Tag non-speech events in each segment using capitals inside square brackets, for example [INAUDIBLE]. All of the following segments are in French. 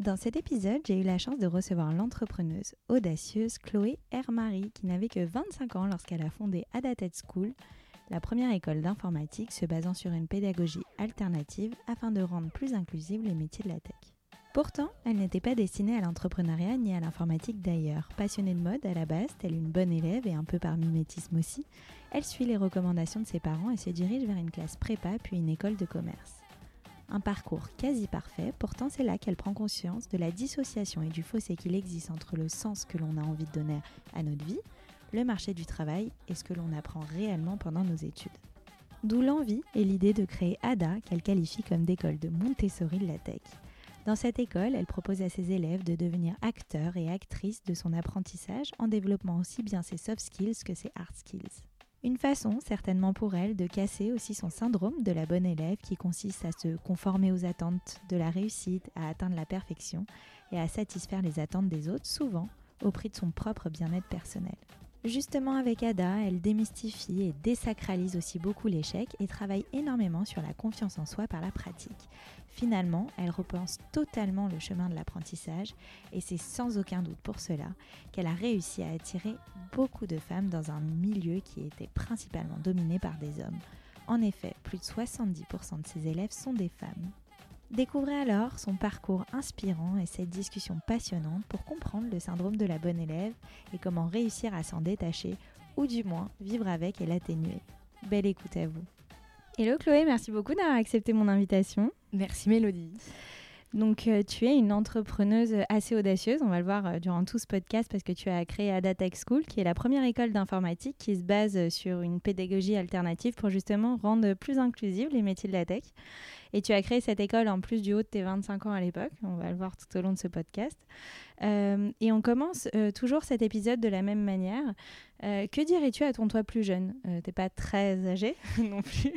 Dans cet épisode, j'ai eu la chance de recevoir l'entrepreneuse audacieuse Chloé Hermary, qui n'avait que 25 ans lorsqu'elle a fondé Adated School, la première école d'informatique se basant sur une pédagogie alternative afin de rendre plus inclusives les métiers de la tech. Pourtant, elle n'était pas destinée à l'entrepreneuriat ni à l'informatique d'ailleurs. Passionnée de mode à la base, telle une bonne élève et un peu par mimétisme aussi, elle suit les recommandations de ses parents et se dirige vers une classe prépa puis une école de commerce. Un parcours quasi parfait, pourtant c'est là qu'elle prend conscience de la dissociation et du fossé qu'il existe entre le sens que l'on a envie de donner à notre vie, le marché du travail et ce que l'on apprend réellement pendant nos études. D'où l'envie et l'idée de créer ADA qu'elle qualifie comme d'école de Montessori de la tech. Dans cette école, elle propose à ses élèves de devenir acteurs et actrices de son apprentissage en développant aussi bien ses soft skills que ses hard skills. Une façon, certainement pour elle, de casser aussi son syndrome de la bonne élève qui consiste à se conformer aux attentes de la réussite, à atteindre la perfection et à satisfaire les attentes des autres, souvent au prix de son propre bien-être personnel. Justement avec Ada, elle démystifie et désacralise aussi beaucoup l'échec et travaille énormément sur la confiance en soi par la pratique. Finalement, elle repense totalement le chemin de l'apprentissage et c'est sans aucun doute pour cela qu'elle a réussi à attirer beaucoup de femmes dans un milieu qui était principalement dominé par des hommes. En effet, plus de 70% de ses élèves sont des femmes. Découvrez alors son parcours inspirant et cette discussion passionnante pour comprendre le syndrome de la bonne élève et comment réussir à s'en détacher ou du moins vivre avec et l'atténuer. Belle écoute à vous. Hello Chloé, merci beaucoup d'avoir accepté mon invitation. Merci Mélodie. Donc, euh, tu es une entrepreneuse assez audacieuse, on va le voir euh, durant tout ce podcast, parce que tu as créé Ada Tech School, qui est la première école d'informatique qui se base sur une pédagogie alternative pour justement rendre plus inclusive les métiers de la tech. Et tu as créé cette école en plus du haut de tes 25 ans à l'époque. On va le voir tout au long de ce podcast. Euh, et on commence euh, toujours cet épisode de la même manière. Euh, que dirais-tu à ton toi plus jeune? T'es pas très âgé [LAUGHS] non plus.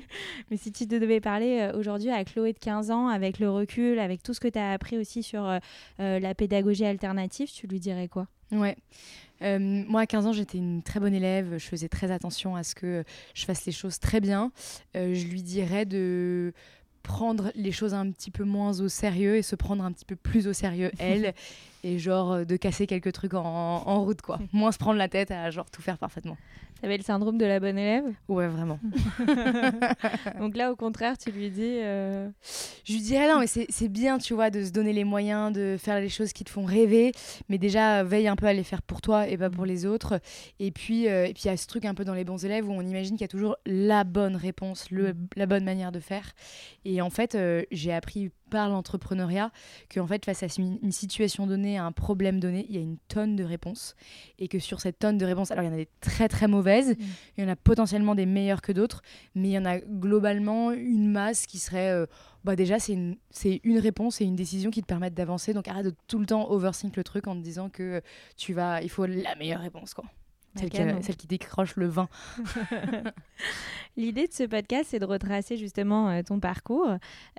Mais si tu te devais parler aujourd'hui à Chloé de 15 ans, avec le recul, avec tout ce que tu as appris aussi sur la pédagogie alternative, tu lui dirais quoi? Ouais. moi, à 15 ans, j'étais une très bonne élève. Je faisais très attention à ce que je fasse les choses très bien. je lui dirais de prendre les choses un petit peu moins au sérieux et se prendre un petit peu plus au sérieux [LAUGHS] elle et genre euh, de casser quelques trucs en, en, route quoi. [LAUGHS] Moins se prendre la tête à genre tout faire parfaitement T'avais le syndrome de la bonne élève Ouais, vraiment. [LAUGHS] Donc là, au contraire, tu lui dis. Euh, je lui dirais non, mais c'est bien, tu vois, de se donner les moyens de faire les choses qui te font rêver, mais déjà, veille un peu à les faire pour toi et pas pour les autres. Et puis, euh, et puis il y a ce truc un peu dans les bons élèves où on imagine qu'il y a toujours la bonne réponse, le, la bonne manière de faire. Et en fait, euh, j'ai appris par l'entrepreneuriat qu'en fait, face à une situation donnée, à un problème donné, il y a une tonne de réponses. Et que sur cette tonne de réponses, alors il y en a des très très mauvaises, mm. il y en a potentiellement des meilleures que d'autres, mais il y en a globalement une masse qui serait. Euh, bah déjà, c'est une, une réponse et une décision qui te permettent d'avancer. Donc arrête de tout le temps overthink le truc en te disant que tu vas, il faut la meilleure réponse. quoi. Celle qui, décroche le vin. [LAUGHS] L'idée de ce podcast, c'est de retracer justement euh, ton parcours.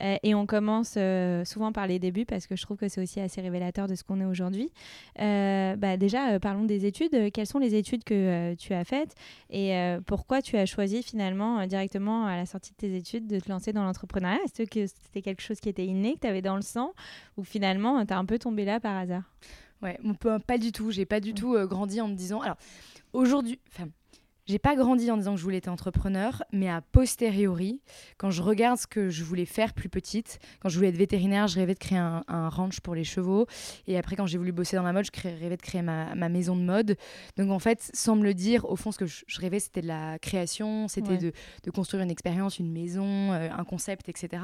Euh, et on commence euh, souvent par les débuts parce que je trouve que c'est aussi assez révélateur de ce qu'on est aujourd'hui. Bah, déjà, parlons des études. Quelles sont les études que tu as faites et pourquoi tu as choisi finalement directement à la sortie de tes études de te lancer dans l'entrepreneuriat? Est-ce que c'était quelque chose qui était inné, que tu avais dans le sang ou finalement tu as un peu tombé là par hasard? Ouais, pas du tout. J'ai pas du tout grandi en me disant. Alors, aujourd'hui, enfin, j'ai pas grandi en disant que je voulais être entrepreneur, mais a posteriori, quand je regarde ce que je voulais faire plus petite, quand je voulais être vétérinaire, je rêvais de créer un, ranch pour les chevaux. Et après, quand j'ai voulu bosser dans la mode, je rêvais de créer ma, maison de mode. Donc en fait, sans me le dire, au fond, ce que je, rêvais, c'était de la création, c'était de, construire une expérience, une maison, euh, un concept, etc.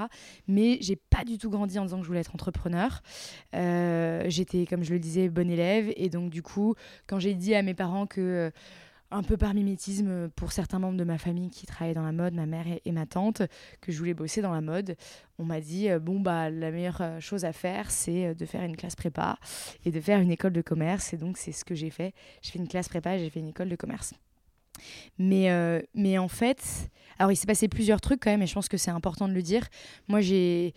Mais j'ai pas du tout grandi en disant que je voulais être entrepreneur. Euh, j'étais, comme je le disais, bonne élève. Et donc du coup, quand j'ai dit à mes parents que un peu par mimétisme pour certains membres de ma famille qui travaillaient dans la mode, ma mère et, ma tante, que je voulais bosser dans la mode. On m'a dit bon bah la meilleure chose à faire c'est de faire une classe prépa et de faire une école de commerce et donc c'est ce que j'ai fait. J'ai fait une classe prépa, j'ai fait une école de commerce. Mais, euh, mais en fait, alors il s'est passé plusieurs trucs quand même, et je pense que c'est important de le dire. Moi, j'ai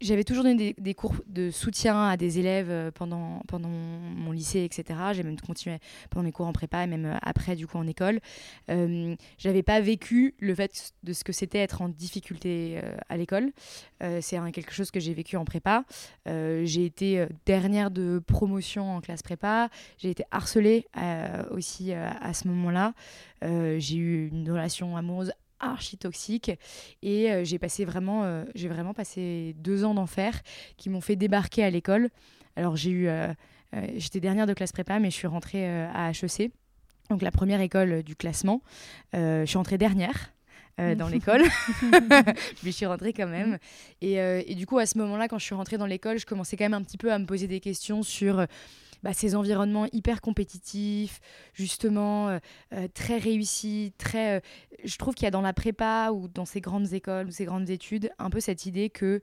j'avais toujours donné des, cours de soutien à des élèves euh, pendant, pendant mon lycée, etc. J'ai même continué pendant mes cours en prépa et même euh, après, du coup, en école. Euh, j'avais pas vécu le fait de ce que c'était être en difficulté à l'école. c'est quelque chose que j'ai vécu en prépa. j'ai été dernière de promotion en classe prépa. J'ai été harcelée aussi à ce moment-là. j'ai eu une relation amoureuse archi toxique et euh, j'ai passé vraiment euh, j'ai vraiment passé deux ans d'enfer qui m'ont fait débarquer à l'école alors j'ai eu euh, j'étais dernière de classe prépa mais je suis rentrée à HEC donc la première école du classement je suis rentrée dernière dans [LAUGHS] l'école. [LAUGHS] mais je suis rentrée quand même. Et, et, du coup, à ce moment-là, quand je suis rentrée dans l'école, je commençais quand même un petit peu à me poser des questions sur bah, ces environnements hyper compétitifs, justement euh, euh, très réussis, très. Euh, je trouve qu'il y a dans la prépa ou dans ces grandes écoles ou ces grandes études un peu cette idée que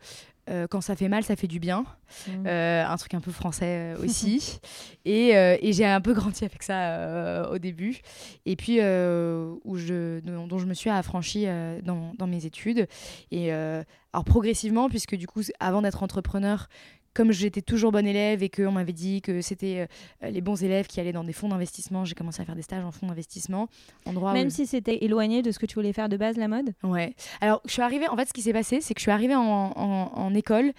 quand ça fait mal, ça fait du bien. Mmh. un truc un peu français [LAUGHS] aussi. et, et j'ai un peu grandi avec ça au début. Et puis, où je, dont, je me suis affranchie dans, dans, mes études. Et alors, progressivement, puisque du coup, avant d'être entrepreneur, comme j'étais toujours bonne élève et qu'on m'avait dit que c'était euh, les bons élèves qui allaient dans des fonds d'investissement, j'ai commencé à faire des stages en fonds d'investissement. Même si c'était éloigné de ce que tu voulais faire de base, la mode? Ouais. Alors, je suis arrivée, en fait, ce qui s'est passé, c'est que je suis arrivée en, en école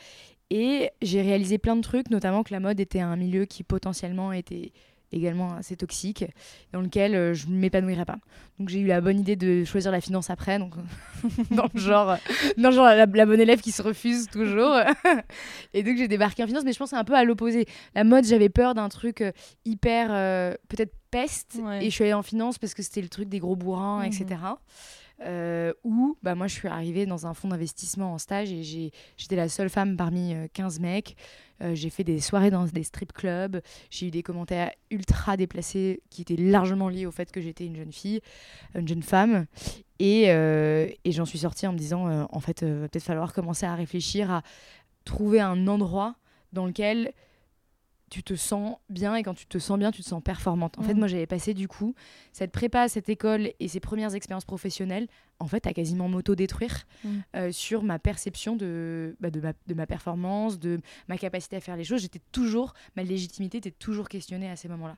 et j'ai réalisé plein de trucs, notamment que la mode était un milieu qui potentiellement était également assez toxique, dans lequel euh, je ne m'épanouirais pas. Donc j'ai eu la bonne idée de choisir la finance après, donc [LAUGHS] dans le genre, dans genre la, bonne élève qui se refuse toujours. [LAUGHS] et donc j'ai débarqué en finance, mais je pense c'est un peu à l'opposé. La mode, j'avais peur d'un truc euh, hyper euh, peut-être peste, et je suis allée en finance parce que c'était le truc des gros bourrins, etc. Euh, où bah, moi je suis arrivée dans un fonds d'investissement en stage et j'étais la seule femme parmi 15 mecs. Euh, j'ai fait des soirées dans des strip clubs. J'ai eu des commentaires ultra déplacés qui étaient largement liés au fait que j'étais une jeune fille, une jeune femme. Et, euh, j'en suis sortie en me disant, euh, en fait, va peut-être falloir commencer à réfléchir à trouver un endroit dans lequel tu te sens bien et quand tu te sens bien, tu te sens performante. En fait, mm. moi, j'avais passé du coup cette prépa, cette école et ces premières expériences professionnelles, en fait, à quasiment m'auto-détruire mm. euh, sur ma perception de, bah, de, ma, de, ma, performance, de ma capacité à faire les choses. J'étais toujours, ma légitimité était toujours questionnée à ces moments-là.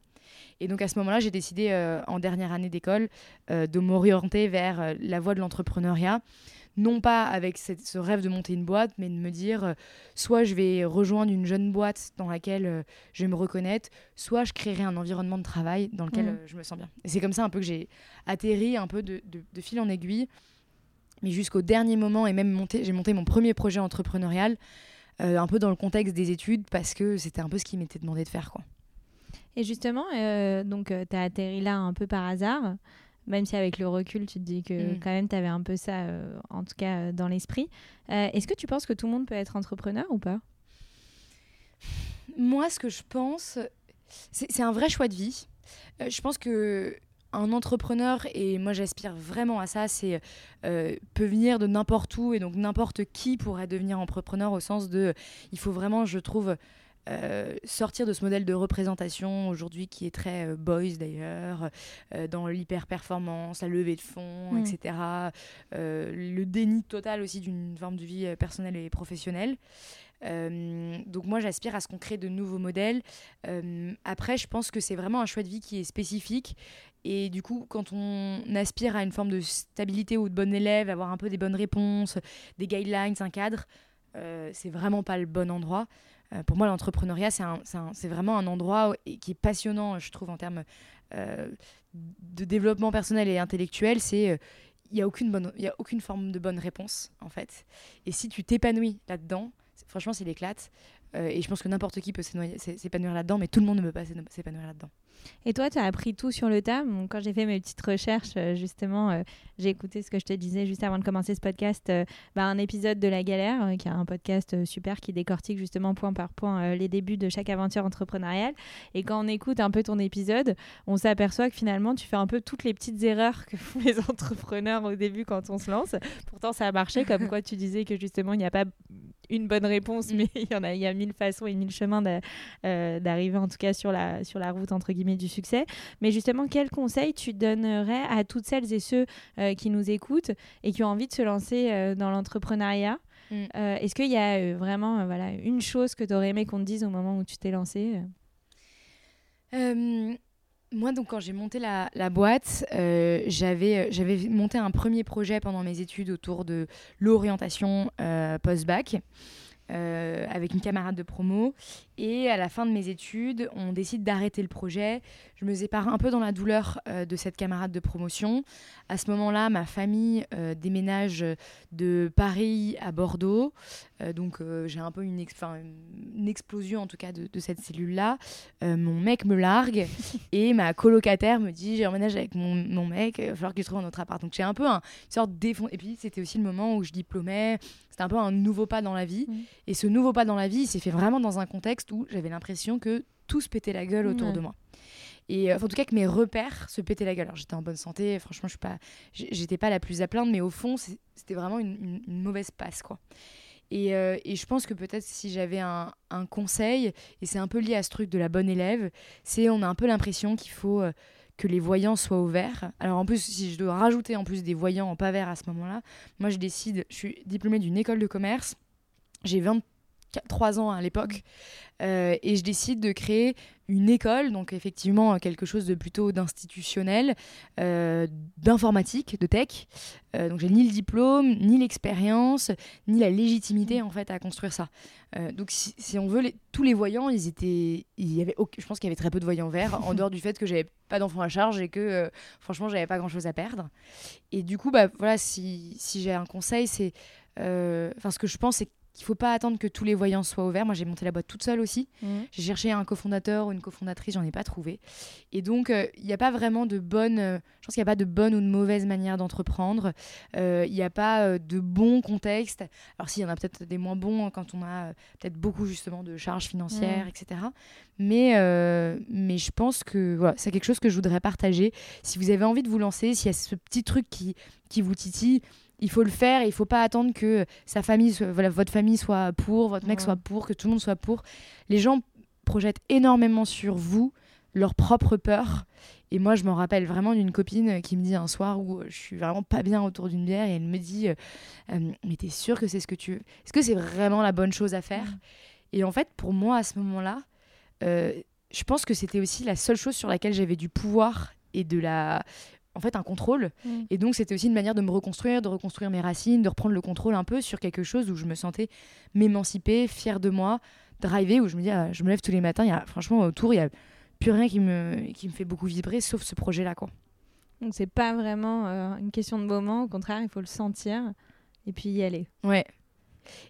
Et donc à ce moment-là, j'ai décidé euh, en dernière année d'école euh, de m'orienter vers la voie de l'entrepreneuriat non pas avec ce rêve de monter une boîte, mais de me dire euh, soit je vais rejoindre une jeune boîte dans laquelle euh, je vais me reconnaître, soit je créerai un environnement de travail dans lequel mmh. euh, je me sens bien. Et c'est comme ça un peu que j'ai atterri un peu de, fil en aiguille, mais jusqu'au dernier moment, et même monté, j'ai monté mon premier projet entrepreneurial, un peu dans le contexte des études, parce que c'était un peu ce qui m'était demandé de faire. Quoi. Et justement, donc tu as atterri là un peu par hasard même si avec le recul, tu te dis que mm. quand même, tu avais un peu ça, euh, en tout cas, euh, dans l'esprit. Euh, est-ce que tu penses que tout le monde peut être entrepreneur ou pas? Moi, ce que je pense, c'est un vrai choix de vie. je pense que un entrepreneur, et moi j'aspire vraiment à ça, c'est peut venir de n'importe où et donc n'importe qui pourrait devenir entrepreneur au sens de, il faut vraiment, je trouve, euh, sortir de ce modèle de représentation aujourd'hui qui est très euh, boys d'ailleurs, euh, dans l'hyper-performance, la levée de fonds, mm. etc. le déni total aussi d'une forme de vie personnelle et professionnelle. donc moi j'aspire à ce qu'on crée de nouveaux modèles. après je pense que c'est vraiment un choix de vie qui est spécifique et du coup, quand on aspire à une forme de stabilité ou de bon élève, avoir un peu des bonnes réponses, des guidelines, un cadre, c'est vraiment pas le bon endroit. Euh, pour moi, l'entrepreneuriat, c'est vraiment un endroit qui est passionnant, je trouve, en termes euh, de développement personnel et intellectuel. C'est il euh, n'y a, aucune y a aucune forme de bonne réponse, en fait. Et si tu t'épanouis là-dedans, franchement, c'est l'éclate. et je pense que n'importe qui peut s'épanouir là-dedans, mais tout le monde ne peut pas s'épanouir là-dedans. Et toi, tu as appris tout sur le tas? quand j'ai fait mes petites recherches, euh, justement, euh, j'ai écouté ce que je te disais juste avant de commencer ce podcast, euh, bah, un épisode de La Galère, qui est un podcast super qui décortique justement point par point les débuts de chaque aventure entrepreneuriale. Et quand on écoute un peu ton épisode, on s'aperçoit que finalement, tu fais un peu toutes les petites erreurs que font les [LAUGHS] entrepreneurs au début quand on se lance. Pourtant, ça a marché, comme quoi tu disais que justement, il n'y a pas une bonne réponse, mm. mais [LAUGHS] il y en a, il y a mille façons et mille chemins d'arriver en tout cas sur la, sur la route entre guillemets du succès. Mais justement, quel conseil tu donnerais à toutes celles et ceux euh, qui nous écoutent et qui ont envie de se lancer euh, dans l'entrepreneuriat? Mm. euh, Est-ce qu'il y a vraiment voilà, une chose que tu aurais aimé qu'on te dise au moment où tu t'es lancé moi, donc, quand j'ai monté la, boîte, j'avais, j'avais monté un premier projet pendant mes études autour de l'orientation post-bac. Euh, avec une camarade de promo. Et à la fin de mes études, on décide d'arrêter le projet. Je me sépare un peu dans la douleur euh, de cette camarade de promotion. À ce moment-là, ma famille euh, déménage de Paris à Bordeaux. donc j'ai un peu une, une, explosion en tout cas de, de cette cellule-là. mon mec me largue [LAUGHS] et ma colocataire me dit j'ai emménage avec mon, mon, mec, il va falloir que je trouve un autre appart. Donc j'ai un peu un, une sorte défond. Et puis c'était aussi le moment où je diplômais un peu un nouveau pas dans la vie. Mm. Et ce nouveau pas dans la vie, il s'est fait vraiment dans un contexte où j'avais l'impression que tout se pétait la gueule autour de moi. Et euh, en tout cas que mes repères se pétaient la gueule. Alors j'étais en bonne santé, franchement je suis pas, j'étais pas la plus à plaindre, mais au fond c'était vraiment une, mauvaise passe quoi. Et, euh, et, je pense que peut-être si j'avais un, un, conseil, et c'est un peu lié à ce truc de la bonne élève, c'est on a un peu l'impression qu'il faut euh, que les voyants soient ouverts. Alors en plus, si je dois rajouter en plus des voyants en pas vert à ce moment-là, moi je décide, je suis diplômée d'une école de commerce, j'ai 23 ans à l'époque, euh, et je décide de créer une école, donc effectivement quelque chose de plutôt d'institutionnel, euh, d'informatique, de tech. Euh, donc j'ai ni le diplôme, ni l'expérience, ni la légitimité en fait à construire ça. donc si, on veut, tous les voyants, ils étaient, il y avait, je pense qu'il y avait très peu de voyants verts, en dehors du fait que j'avais pas d'enfants à charge et que franchement j'avais pas grand chose à perdre. Et du coup, bah voilà, si, si j'ai un conseil, c'est, enfin ce que je pense, c'est qu'il faut pas attendre que tous les voyants soient ouverts. Moi, j'ai monté la boîte toute seule aussi. Mmh. J'ai cherché un cofondateur ou une cofondatrice, j'en ai pas trouvé. Et donc, euh, il n'y a pas vraiment de bonne. Euh, je pense qu'il n'y a pas de bonne ou de mauvaise manière d'entreprendre. Euh, il n'y a pas de bon contexte. Alors, s'il y en a peut-être des moins bons hein, quand on a peut-être beaucoup justement de charges financières, mmh. etc. Mais, mais je pense que voilà, c'est quelque chose que je voudrais partager. Si vous avez envie de vous lancer, s'il y a ce petit truc qui, qui vous titille, il faut le faire et il faut pas attendre que sa famille, voilà, votre famille soit pour, votre mec soit pour, que tout le monde soit pour. Les gens projettent énormément sur vous leur propre peur. Et moi, je m'en rappelle vraiment d'une copine qui me dit un soir où je suis vraiment pas bien autour d'une bière et elle me dit euh, euh, Mais t'es sûr que c'est ce que tu veux? Est-ce que c'est vraiment la bonne chose à faire? Et en fait, pour moi, à ce moment-là, euh, je pense que c'était aussi la seule chose sur laquelle j'avais du pouvoir et de la en fait un contrôle. Mm. Et donc c'était aussi une manière de me reconstruire, de reconstruire mes racines, de reprendre le contrôle un peu sur quelque chose où je me sentais m'émanciper, fière de moi, driver, où je me dis, ah, je me lève tous les matins, y a, franchement autour, il n'y a plus rien qui me, qui me fait beaucoup vibrer, sauf ce projet-là. quoi. Donc c'est pas vraiment euh, une question de moment, au contraire, il faut le sentir et puis y aller. Ouais,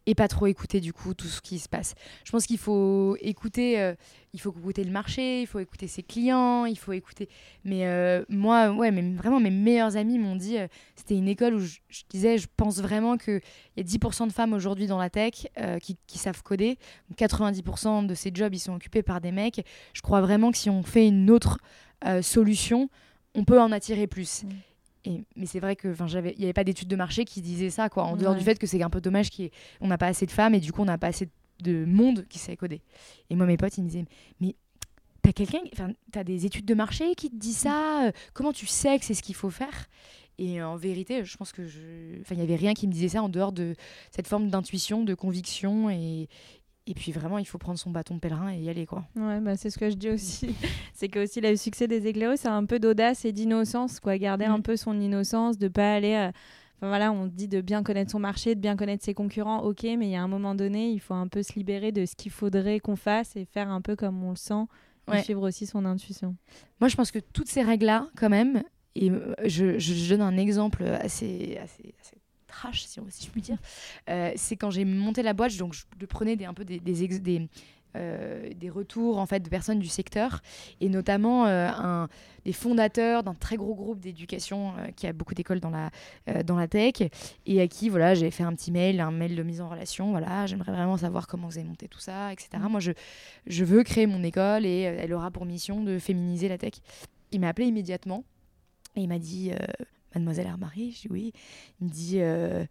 et pas trop écouter du coup tout ce qui se passe. Je pense qu'il faut écouter, euh, il faut écouter le marché, il faut écouter ses clients, il faut écouter. Mais euh, moi, ouais, mais vraiment mes meilleurs amis m'ont dit, euh, c'était une école où je, disais, je pense vraiment qu'il y a 10% de femmes aujourd'hui dans la tech qui, savent coder, 90% de ces jobs ils sont occupés par des mecs. Je crois vraiment que si on fait une autre solution, on peut en attirer plus. Mmh mais c'est vrai que il n'y avait pas d'études de marché qui disaient ça, quoi, en dehors du fait que c'est un peu dommage qu'on n'a pas assez de femmes et du coup on n'a pas assez de monde qui sait coder. Et moi mes potes ils me disaient mais t'as quelqu'un, enfin t'as des études de marché qui te disent ça, euh, comment tu sais que c'est ce qu'il faut faire? Et en vérité je pense que je, enfin il y avait rien qui me disait ça en dehors de cette forme d'intuition, de conviction et, et puis vraiment, il faut prendre son bâton de pèlerin et y aller, quoi. Ouais, bah, c'est ce que je dis aussi. [LAUGHS] c'est que aussi le succès des éclaireux, c'est un peu d'audace et d'innocence, quoi. Garder un mm. peu son innocence, de pas aller. Euh, enfin voilà, on dit de bien connaître son marché, de bien connaître ses concurrents, ok, mais il y a un moment donné, il faut un peu se libérer de ce qu'il faudrait qu'on fasse et faire un peu comme on le sent, et suivre aussi son intuition. Moi, je pense que toutes ces règles-là, quand même, et euh, je, je, donne un exemple assez, assez, assez trash, si, si je puis dire, euh, c'est quand j'ai monté la boîte, donc je prenais des, un peu des, des, des retours en fait de personnes du secteur et notamment un, des fondateurs d'un très gros groupe d'éducation qui a beaucoup d'écoles dans la dans la tech et à qui voilà j'ai fait un petit mail un mail de mise en relation voilà j'aimerais vraiment savoir comment vous avez monté tout ça etc mmh. moi je je veux créer mon école et elle aura pour mission de féminiser la tech il m'a appelé immédiatement et il m'a dit Mademoiselle Armarie Je dis oui. Il me dit euh,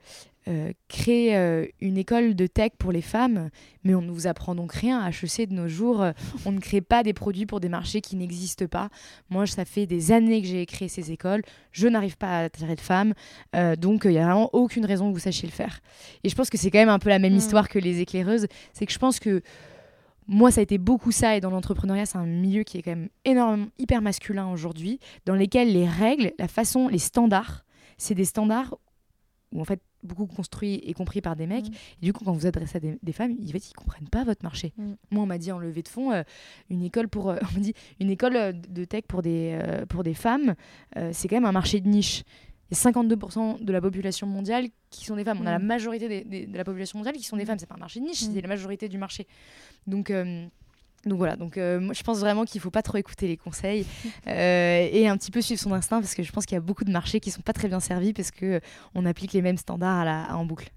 euh, créer euh, une école de tech pour les femmes, mais on ne vous apprend donc rien. À HEC de nos jours, on ne crée pas des produits pour des marchés qui n'existent pas. Moi, ça fait des années que j'ai créé ces écoles. Je n'arrive pas à attirer de femmes. donc, il n'y a vraiment aucune raison que vous sachiez le faire. Et je pense que c'est quand même un peu la même mm. histoire que les éclaireuses. C'est que je pense que moi, ça a été beaucoup ça, et dans l'entrepreneuriat, c'est un milieu qui est quand même énormément, hyper masculin aujourd'hui, dans lesquels les règles, la façon, les standards, c'est des standards où en fait beaucoup construits et compris par des mecs. Mm. Et du coup, quand vous adressez à des, femmes, ils, ne comprennent pas votre marché. Mm. Moi, on m'a dit en levée de fonds, euh, une école pour, euh, [LAUGHS] on dit une école euh, de tech pour des, pour des femmes, c'est quand même un marché de niche y a 52% de la population mondiale qui sont des femmes. On a la mm. majorité de la population mondiale qui sont des mm. femmes. C'est pas un marché de niche, c'est mm. la majorité du marché. Donc, euh, donc voilà, donc euh, moi, je pense vraiment qu'il faut pas trop écouter les conseils [LAUGHS] euh, et un petit peu suivre son instinct parce que je pense qu'il y a beaucoup de marchés qui sont pas très bien servis parce que on applique les mêmes standards à la, en boucle.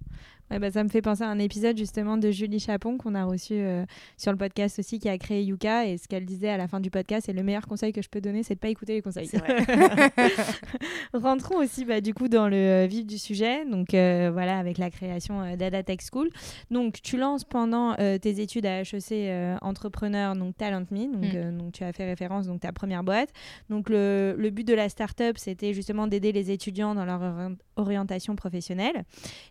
Bah, ça me fait penser à un épisode justement de Julie Chapon qu'on a reçu euh, sur le podcast aussi, qui a créé Yuka. Et ce qu'elle disait à la fin du podcast, et le meilleur conseil que je peux donner, c'est de pas écouter les conseils. [LAUGHS] Rentrons aussi bah, du coup dans le euh, vif du sujet. Donc euh, voilà, avec la création d'Ada Tech School. Donc tu lances pendant tes études à HEC entrepreneur, donc Talent Me. Donc, mm. donc tu as fait référence donc ta première boîte. Donc le, le but de la startup, c'était justement d'aider les étudiants dans leur orientation professionnelle.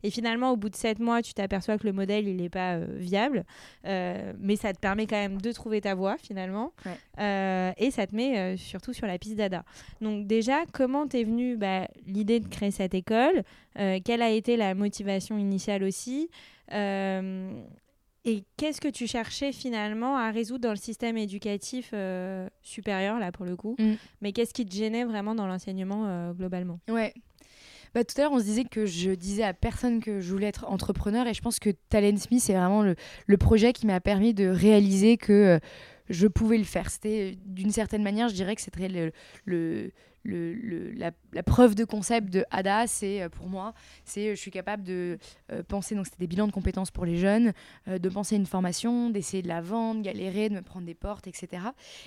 Et finalement, au bout de sept mois, tu t'aperçois que le modèle, il n'est pas euh, viable. Euh, mais ça te permet quand même de trouver ta voie, finalement. Euh, et ça te met surtout sur la piste d'ADA. Donc déjà, comment t'es venue bah, l'idée de créer cette école? Quelle a été la motivation initiale aussi? Et qu'est-ce que tu cherchais finalement à résoudre dans le système éducatif supérieur, là pour le coup? Mm. Mais qu'est-ce qui te gênait vraiment dans l'enseignement globalement? Ouais, bah, tout à l'heure, on se disait que je disais à personne que je voulais être entrepreneur et je pense que Talent Me, c'est vraiment le, projet qui m'a permis de réaliser que euh, je pouvais le faire. C'était d'une certaine manière, je dirais que c'était le, la, preuve de concept de ADA, c'est euh, pour moi, c'est je suis capable de euh, penser, donc c'était des bilans de compétences pour les jeunes, de penser une formation, d'essayer de la vendre, galérer, de me prendre des portes, etc.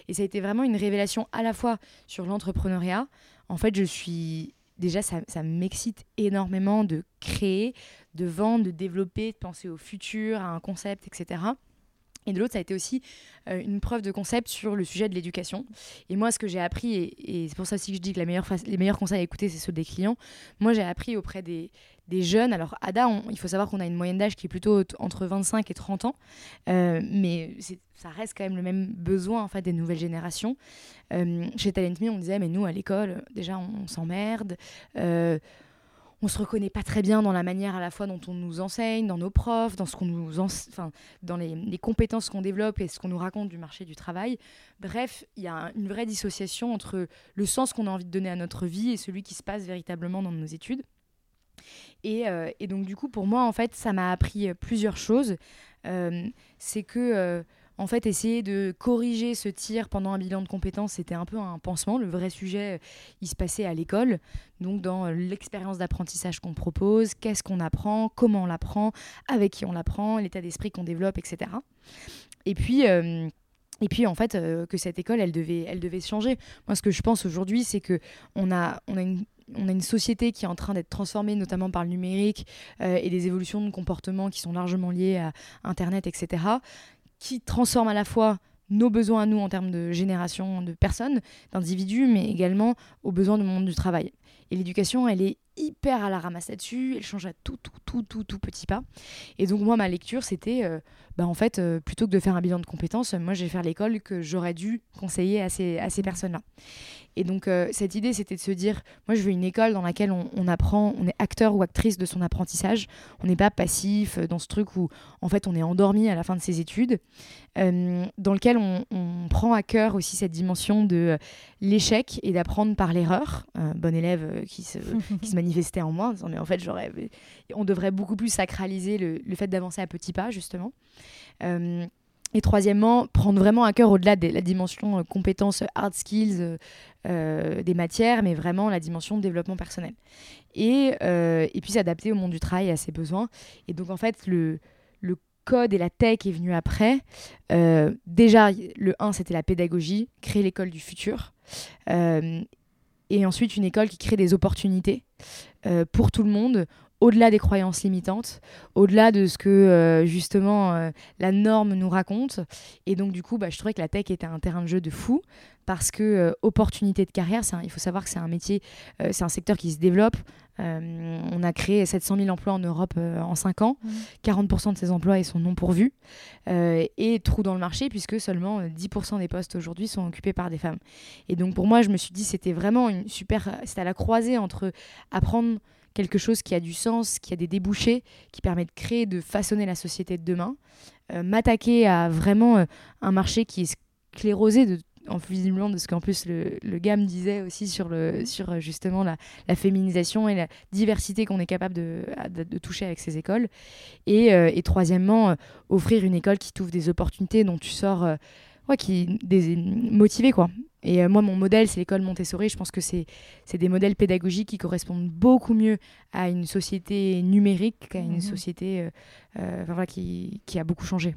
Et ça a été vraiment une révélation à la fois sur l'entrepreneuriat. En fait, je suis déjà, ça, ça m'excite énormément de créer, de vendre, de développer, de penser au futur, à un concept, etc. Et de l'autre, ça a été aussi euh, une preuve de concept sur le sujet de l'éducation. Et moi, ce que j'ai appris, et, c'est pour ça aussi que je dis que les meilleurs conseils à écouter, c'est ceux des clients. Moi, j'ai appris auprès des, des jeunes. Alors, Ada, il faut savoir qu'on a une moyenne d'âge qui est plutôt entre 25 et 30 ans. Euh, mais ça reste quand même le même besoin en fait, des nouvelles générations. Euh, chez Talent Me, on disait, mais nous, à l'école, déjà, on, s'emmerde on se reconnaît pas très bien dans la manière à la fois dont on nous enseigne, dans nos profs, dans ce qu'on nous enfin, dans les, compétences qu'on développe et ce qu'on nous raconte du marché du travail. Bref, il y a une vraie dissociation entre le sens qu'on a envie de donner à notre vie et celui qui se passe véritablement dans nos études. Et, euh, donc du coup, pour moi, en fait, ça m'a appris plusieurs choses. Euh, c'est que en fait, essayer de corriger ce tir pendant un bilan de compétences, c'était un peu un pansement. Le vrai sujet, il se passait à l'école, donc dans l'expérience d'apprentissage qu'on propose, qu'est-ce qu'on apprend, comment on l'apprend, avec qui on l'apprend, l'état d'esprit qu'on développe, etc. Et puis... Euh, et puis en fait euh, que cette école elle devait elle devait changer. Moi ce que je pense aujourd'hui c'est que on a on a une on a une société qui est en train d'être transformée, notamment par le numérique euh, et des évolutions de comportement qui sont largement liées à Internet, etc qui transforme à la fois nos besoins à nous en termes de génération de personnes, d'individus, mais également aux besoins du monde du travail. Et l'éducation, elle est hyper à la ramasse là-dessus, elle change à tout, tout, tout, tout, tout petit pas. Et donc moi, ma lecture, c'était, euh, bah, en fait, euh, plutôt que de faire un bilan de compétences, moi, je vais faire l'école que j'aurais dû conseiller à ces, à ces personnes-là. Et donc, euh, cette idée, c'était de se dire, moi, je veux une école dans laquelle on, apprend, on est acteur ou actrice de son apprentissage. On n'est pas passif euh, dans ce truc où, en fait, on est endormi à la fin de ses études. Euh, dans lequel on, prend à cœur aussi cette dimension de l'échec et d'apprendre par l'erreur. bon élève qui se, [LAUGHS] qui se manifestait en moi, mais en fait, j'aurais, on devrait beaucoup plus sacraliser le, le fait d'avancer à petits pas, justement. Et troisièmement, prendre vraiment à cœur au-delà de la dimension euh, compétences, hard skills euh, des matières, mais vraiment la dimension de développement personnel. Et, et puis s'adapter au monde du travail et à ses besoins. Et donc en fait, le, le code et la tech est venu après. déjà, le 1, c'était la pédagogie, créer l'école du futur. et ensuite, une école qui crée des opportunités pour tout le monde au-delà des croyances limitantes, au-delà de ce que euh, justement euh, la norme nous raconte. Et donc du coup, bah, je trouvais que la tech était un terrain de jeu de fou parce que euh, opportunité de carrière, il faut savoir que c'est un métier, c'est un secteur qui se développe. on a créé 700 000 emplois en Europe en 5 ans. 40% de ces emplois ils sont non pourvus. et trou dans le marché puisque seulement 10% des postes aujourd'hui sont occupés par des femmes. Et donc pour moi, je me suis dit c'était vraiment une super... C'était à la croisée entre apprendre quelque chose qui a du sens, qui a des débouchés, qui permet de créer, de façonner la société de demain. Euh, m'attaquer à vraiment euh, un marché qui est sclérosé de en visiblement de ce qu'en plus le, GAM disait aussi sur, le, euh, justement la, féminisation et la diversité qu'on est capable de, toucher avec ces écoles. Et troisièmement, offrir une école qui t'ouvre des opportunités dont tu sors ouais, qui, des, motivé quoi. Et euh, moi, mon modèle, c'est l'école Montessori. Je pense que c'est des modèles pédagogiques qui correspondent beaucoup mieux à une société numérique qu'à une mhm. société euh, euh, voilà, qui, qui, a beaucoup changé.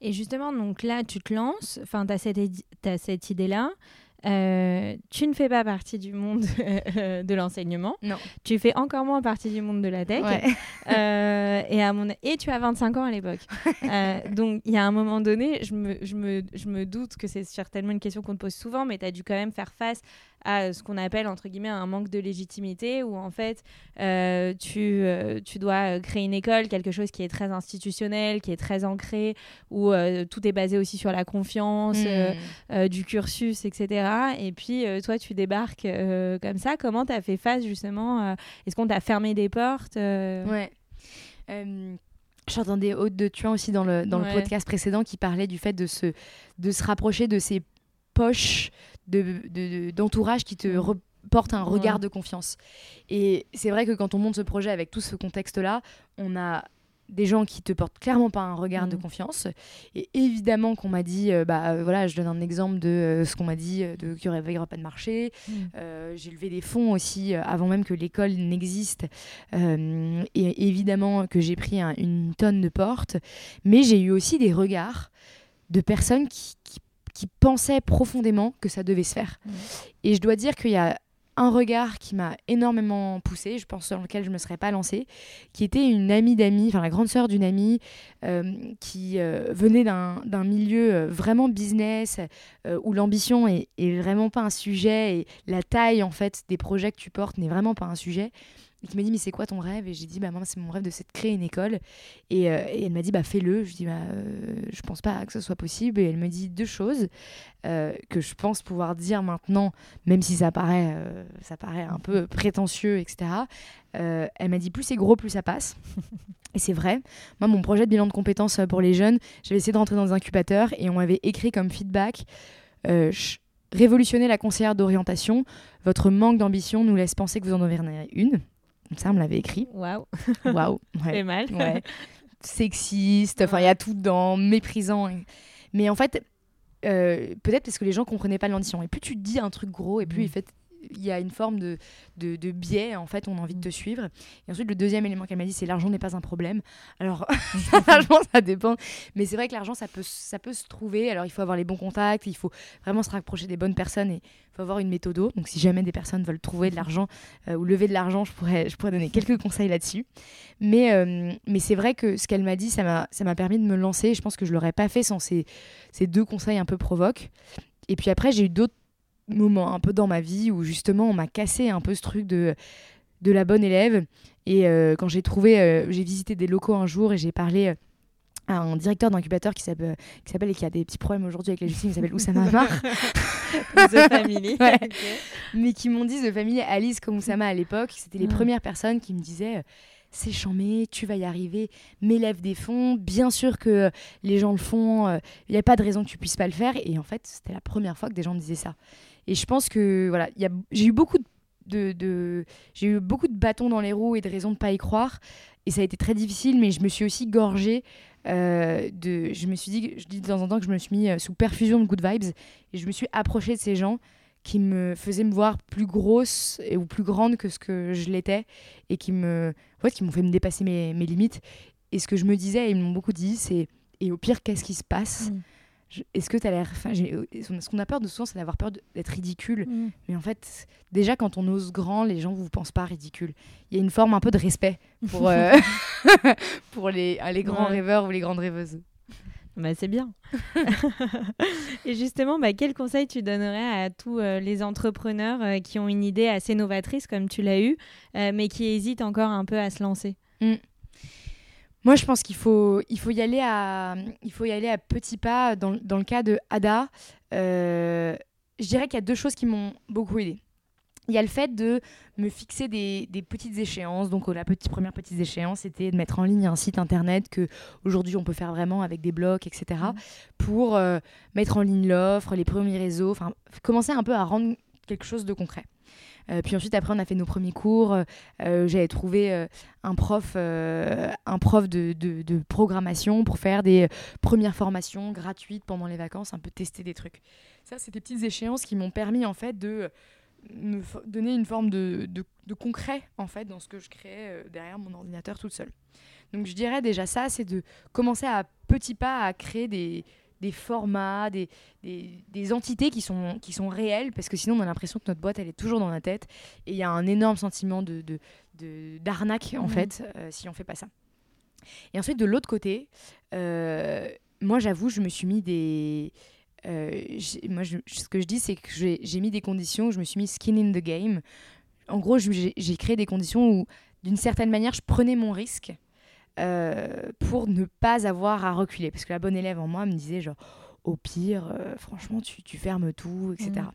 Et justement, donc là, tu te lances, enfin, tu as cette, as cette idée-là. Euh, tu ne fais pas partie du monde euh, [LAUGHS] de l'enseignement. Non. Tu fais encore moins partie du monde de la tech. [LAUGHS] Euh, et, à mon... et tu as 25 ans à l'époque. [LAUGHS] donc, il y a un moment donné, je me, je me, je me doute que c'est certainement une question qu'on te pose souvent, mais tu as dû quand même faire face à ce qu'on appelle entre guillemets un manque de légitimité où en fait euh, tu, euh, tu dois créer une école, quelque chose qui est très institutionnel, qui est très ancré, où euh, tout est basé aussi sur la confiance hmm. du cursus, etc. Et puis toi tu débarques comme ça, comment tu as fait face justement Est-ce qu'on t'a fermé des portes Ouais. J'entendais Haute de Tuin aussi dans le, dans le podcast précédent qui parlait du fait de se, de se rapprocher de ses poches d'entourage de, qui te porte un regard de confiance. Et c'est vrai que quand on monte ce projet avec tout ce contexte-là, on a des gens qui te portent clairement pas un regard de mm. confiance et évidemment qu'on m'a dit euh, bah euh, voilà je donne un exemple de euh, ce qu'on m'a dit de qu'il n'y aurait pas de marché mm. j'ai levé des fonds aussi avant même que l'école n'existe et évidemment que j'ai pris une tonne de portes mais j'ai eu aussi des regards de personnes qui, qui qui pensait profondément que ça devait se faire. Mmh. Et je dois dire qu'il y a un regard qui m'a énormément poussée, je pense dans lequel je ne me serais pas lancée, qui était une amie d'amie, enfin la grande sœur d'une amie, euh, qui euh, venait d'un milieu euh, vraiment business, où l'ambition est, est, vraiment pas un sujet, et la taille en fait des projets que tu portes n'est vraiment pas un sujet et qui m'a dit mais c'est quoi ton rêve? Et j'ai dit bah moi c'est mon rêve de, créer une école. Et, euh, et elle m'a dit bah fais-le. Je dis bah euh, je pense pas que ce soit possible. Et elle me dit deux choses euh, que je pense pouvoir dire maintenant même si ça paraît ça paraît un peu prétentieux etc elle m'a dit plus c'est gros plus ça passe. [LAUGHS] Et c'est vrai. Moi mon projet de bilan de compétences pour les jeunes j'avais essayé de rentrer dans un incubateur et on m'avait écrit comme feedback révolutionner la conseillère d'orientation. Votre manque d'ambition nous laisse penser que vous en aurez une. Ça, on me l'avait écrit. Waouh. Waouh. [LAUGHS] C'est mal. [LAUGHS] Sexiste, enfin, il y a tout dedans, méprisant. Mais en fait, euh, peut-être parce que les gens comprenaient pas l'ambition. Et plus tu dis un truc gros, et plus, en mm. fait, il y a une forme de, de, biais, en fait, on a envie de te suivre. Et ensuite, le deuxième élément qu'elle m'a dit, c'est l'argent n'est pas un problème. Alors, [LAUGHS] [LAUGHS] l'argent, ça dépend. Mais c'est vrai que l'argent, ça peut, ça peut se trouver. Alors, il faut avoir les bons contacts, il faut vraiment se rapprocher des bonnes personnes et il faut avoir une méthode. Donc, si jamais des personnes veulent trouver de l'argent euh, ou lever de l'argent, je pourrais, je pourrais donner quelques conseils là-dessus. Mais, euh, mais c'est vrai que ce qu'elle m'a dit, ça m'a permis de me lancer. Je pense que je ne l'aurais pas fait sans ces, ces deux conseils un peu provoques. Et puis après, j'ai eu d'autres moment un peu dans ma vie où justement on m'a cassé un peu ce truc de, de la bonne élève. Et euh, quand j'ai trouvé, euh, j'ai visité des locaux un jour et j'ai parlé euh, à un directeur d'incubateur qui s'appelle et qui a des petits problèmes aujourd'hui avec la justice, qui s'appelle Oussama Amar. [LAUGHS] The Family. [LAUGHS] Mais qui m'ont dit The Family, Alice comme Oussama à l'époque, c'était les premières personnes qui me disaient c'est chambé, tu vas y arriver, mais lève des fonds, bien sûr que les gens le font, il n'y a pas de raison que tu puisses pas le faire. Et en fait, c'était la première fois que des gens me disaient ça. Et je pense que voilà, j'ai eu beaucoup de, j'ai eu beaucoup de bâtons dans les roues et de raisons de pas y croire. Et ça a été très difficile, mais je me suis aussi gorgée de, je me suis dit, je dis de temps en temps que je me suis mis sous perfusion de good vibes et je me suis approchée de ces gens qui me faisaient me voir plus grosse et, ou plus grande que ce que je l'étais et qui me ouais, qui m'ont fait me dépasser mes, limites et ce que je me disais ils m'ont beaucoup dit c'est et au pire qu'est-ce qui se passe? Mm. Est-ce que tu as l'air. Enfin, ce qu'on a peur de souvent, c'est d'avoir peur d'être ridicule. Mm. Mais en fait, déjà, quand on ose grand, les gens ne vous pensent pas ridicule. Il y a une forme un peu de respect pour, euh, [LAUGHS] [LAUGHS] pour les, les grands rêveurs ou les grandes rêveuses. Bah, c'est bien. [LAUGHS] et justement, bah, quel conseil tu donnerais à tous euh, les entrepreneurs euh, qui ont une idée assez novatrice comme tu l'as eu, euh, mais qui hésitent encore un peu à se lancer? Mm. Moi, je pense qu'il faut, il faut, y aller à, il faut y aller à petits pas. Dans, dans le cas de Ada, je dirais qu'il y a deux choses qui m'ont beaucoup aidé il y a le fait de me fixer des, petites échéances. Donc, la petite, première petite échéance, c'était de mettre en ligne un site internet que aujourd'hui on peut faire vraiment avec des blogs, etc. Mmh. Pour euh, mettre en ligne l'offre, les premiers réseaux, enfin, commencer un peu à rendre quelque chose de concret. Euh, puis ensuite, après, on a fait nos premiers cours. Euh, j'avais trouvé un prof, un prof de, de, programmation pour faire des premières formations gratuites pendant les vacances, un peu tester des trucs. Ça, c'est des petites échéances qui m'ont permis en fait de me donner une forme de, de, concret en fait dans ce que je créais euh, derrière mon ordinateur toute seule. Donc je dirais déjà ça, c'est de commencer à petits pas à créer des, des formats, des, des, des, entités qui sont, qui sont réelles, parce que sinon on a l'impression que notre boîte elle est toujours dans la tête, et il y a un énorme sentiment de, d'arnaque en mmh. fait euh, si on fait pas ça. Et ensuite de l'autre côté, euh, moi j'avoue je me suis mis des euh, moi, ce que je dis, c'est que j'ai mis des conditions, je me suis mis skin in the game. En gros, j'ai créé des conditions où, d'une certaine manière, je prenais mon risque euh, pour ne pas avoir à reculer. Parce que la bonne élève en moi me disait, genre, au pire, euh, franchement, tu, tu, fermes tout, etc. Mm.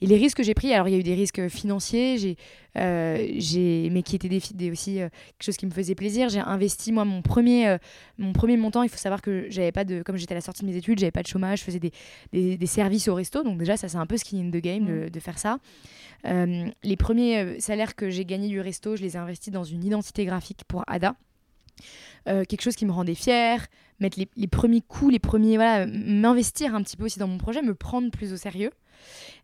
Et les risques que j'ai pris, alors il y a eu des risques financiers, j'ai, euh, j'ai, mais qui étaient des, aussi euh, quelque chose qui me faisait plaisir. J'ai investi, moi, mon premier, mon premier montant. Il faut savoir que j'avais pas de, comme j'étais à la sortie de mes études, j'avais pas de chômage, je faisais des, des, des, services au resto. Donc, déjà, ça, c'est un peu skin in the game de, mm. de, faire ça. les premiers salaires que j'ai gagnés du resto, je les ai investis dans une identité graphique pour Ada. Quelque chose qui me rendait fière, mettre les, premiers coups, les premiers, voilà, m'investir un petit peu aussi dans mon projet, me prendre plus au sérieux.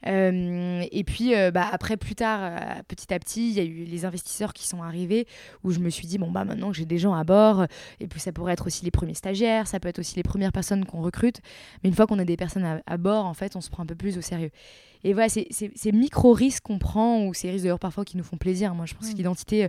Euh, et puis, euh, bah, après, plus tard, euh, petit à petit, il y a eu les investisseurs qui sont arrivés où je me suis dit, bon, bah, maintenant que j'ai des gens à bord, et puis ça pourrait être aussi les premiers stagiaires, ça peut être aussi les premières personnes qu'on recrute. Mais une fois qu'on a des personnes à, à, bord, en fait, on se prend un peu plus au sérieux. Et voilà, c'est ces micro-risques qu'on prend, ou ces risques d'ailleurs parfois qui nous font plaisir. Moi, je pense que l'identité,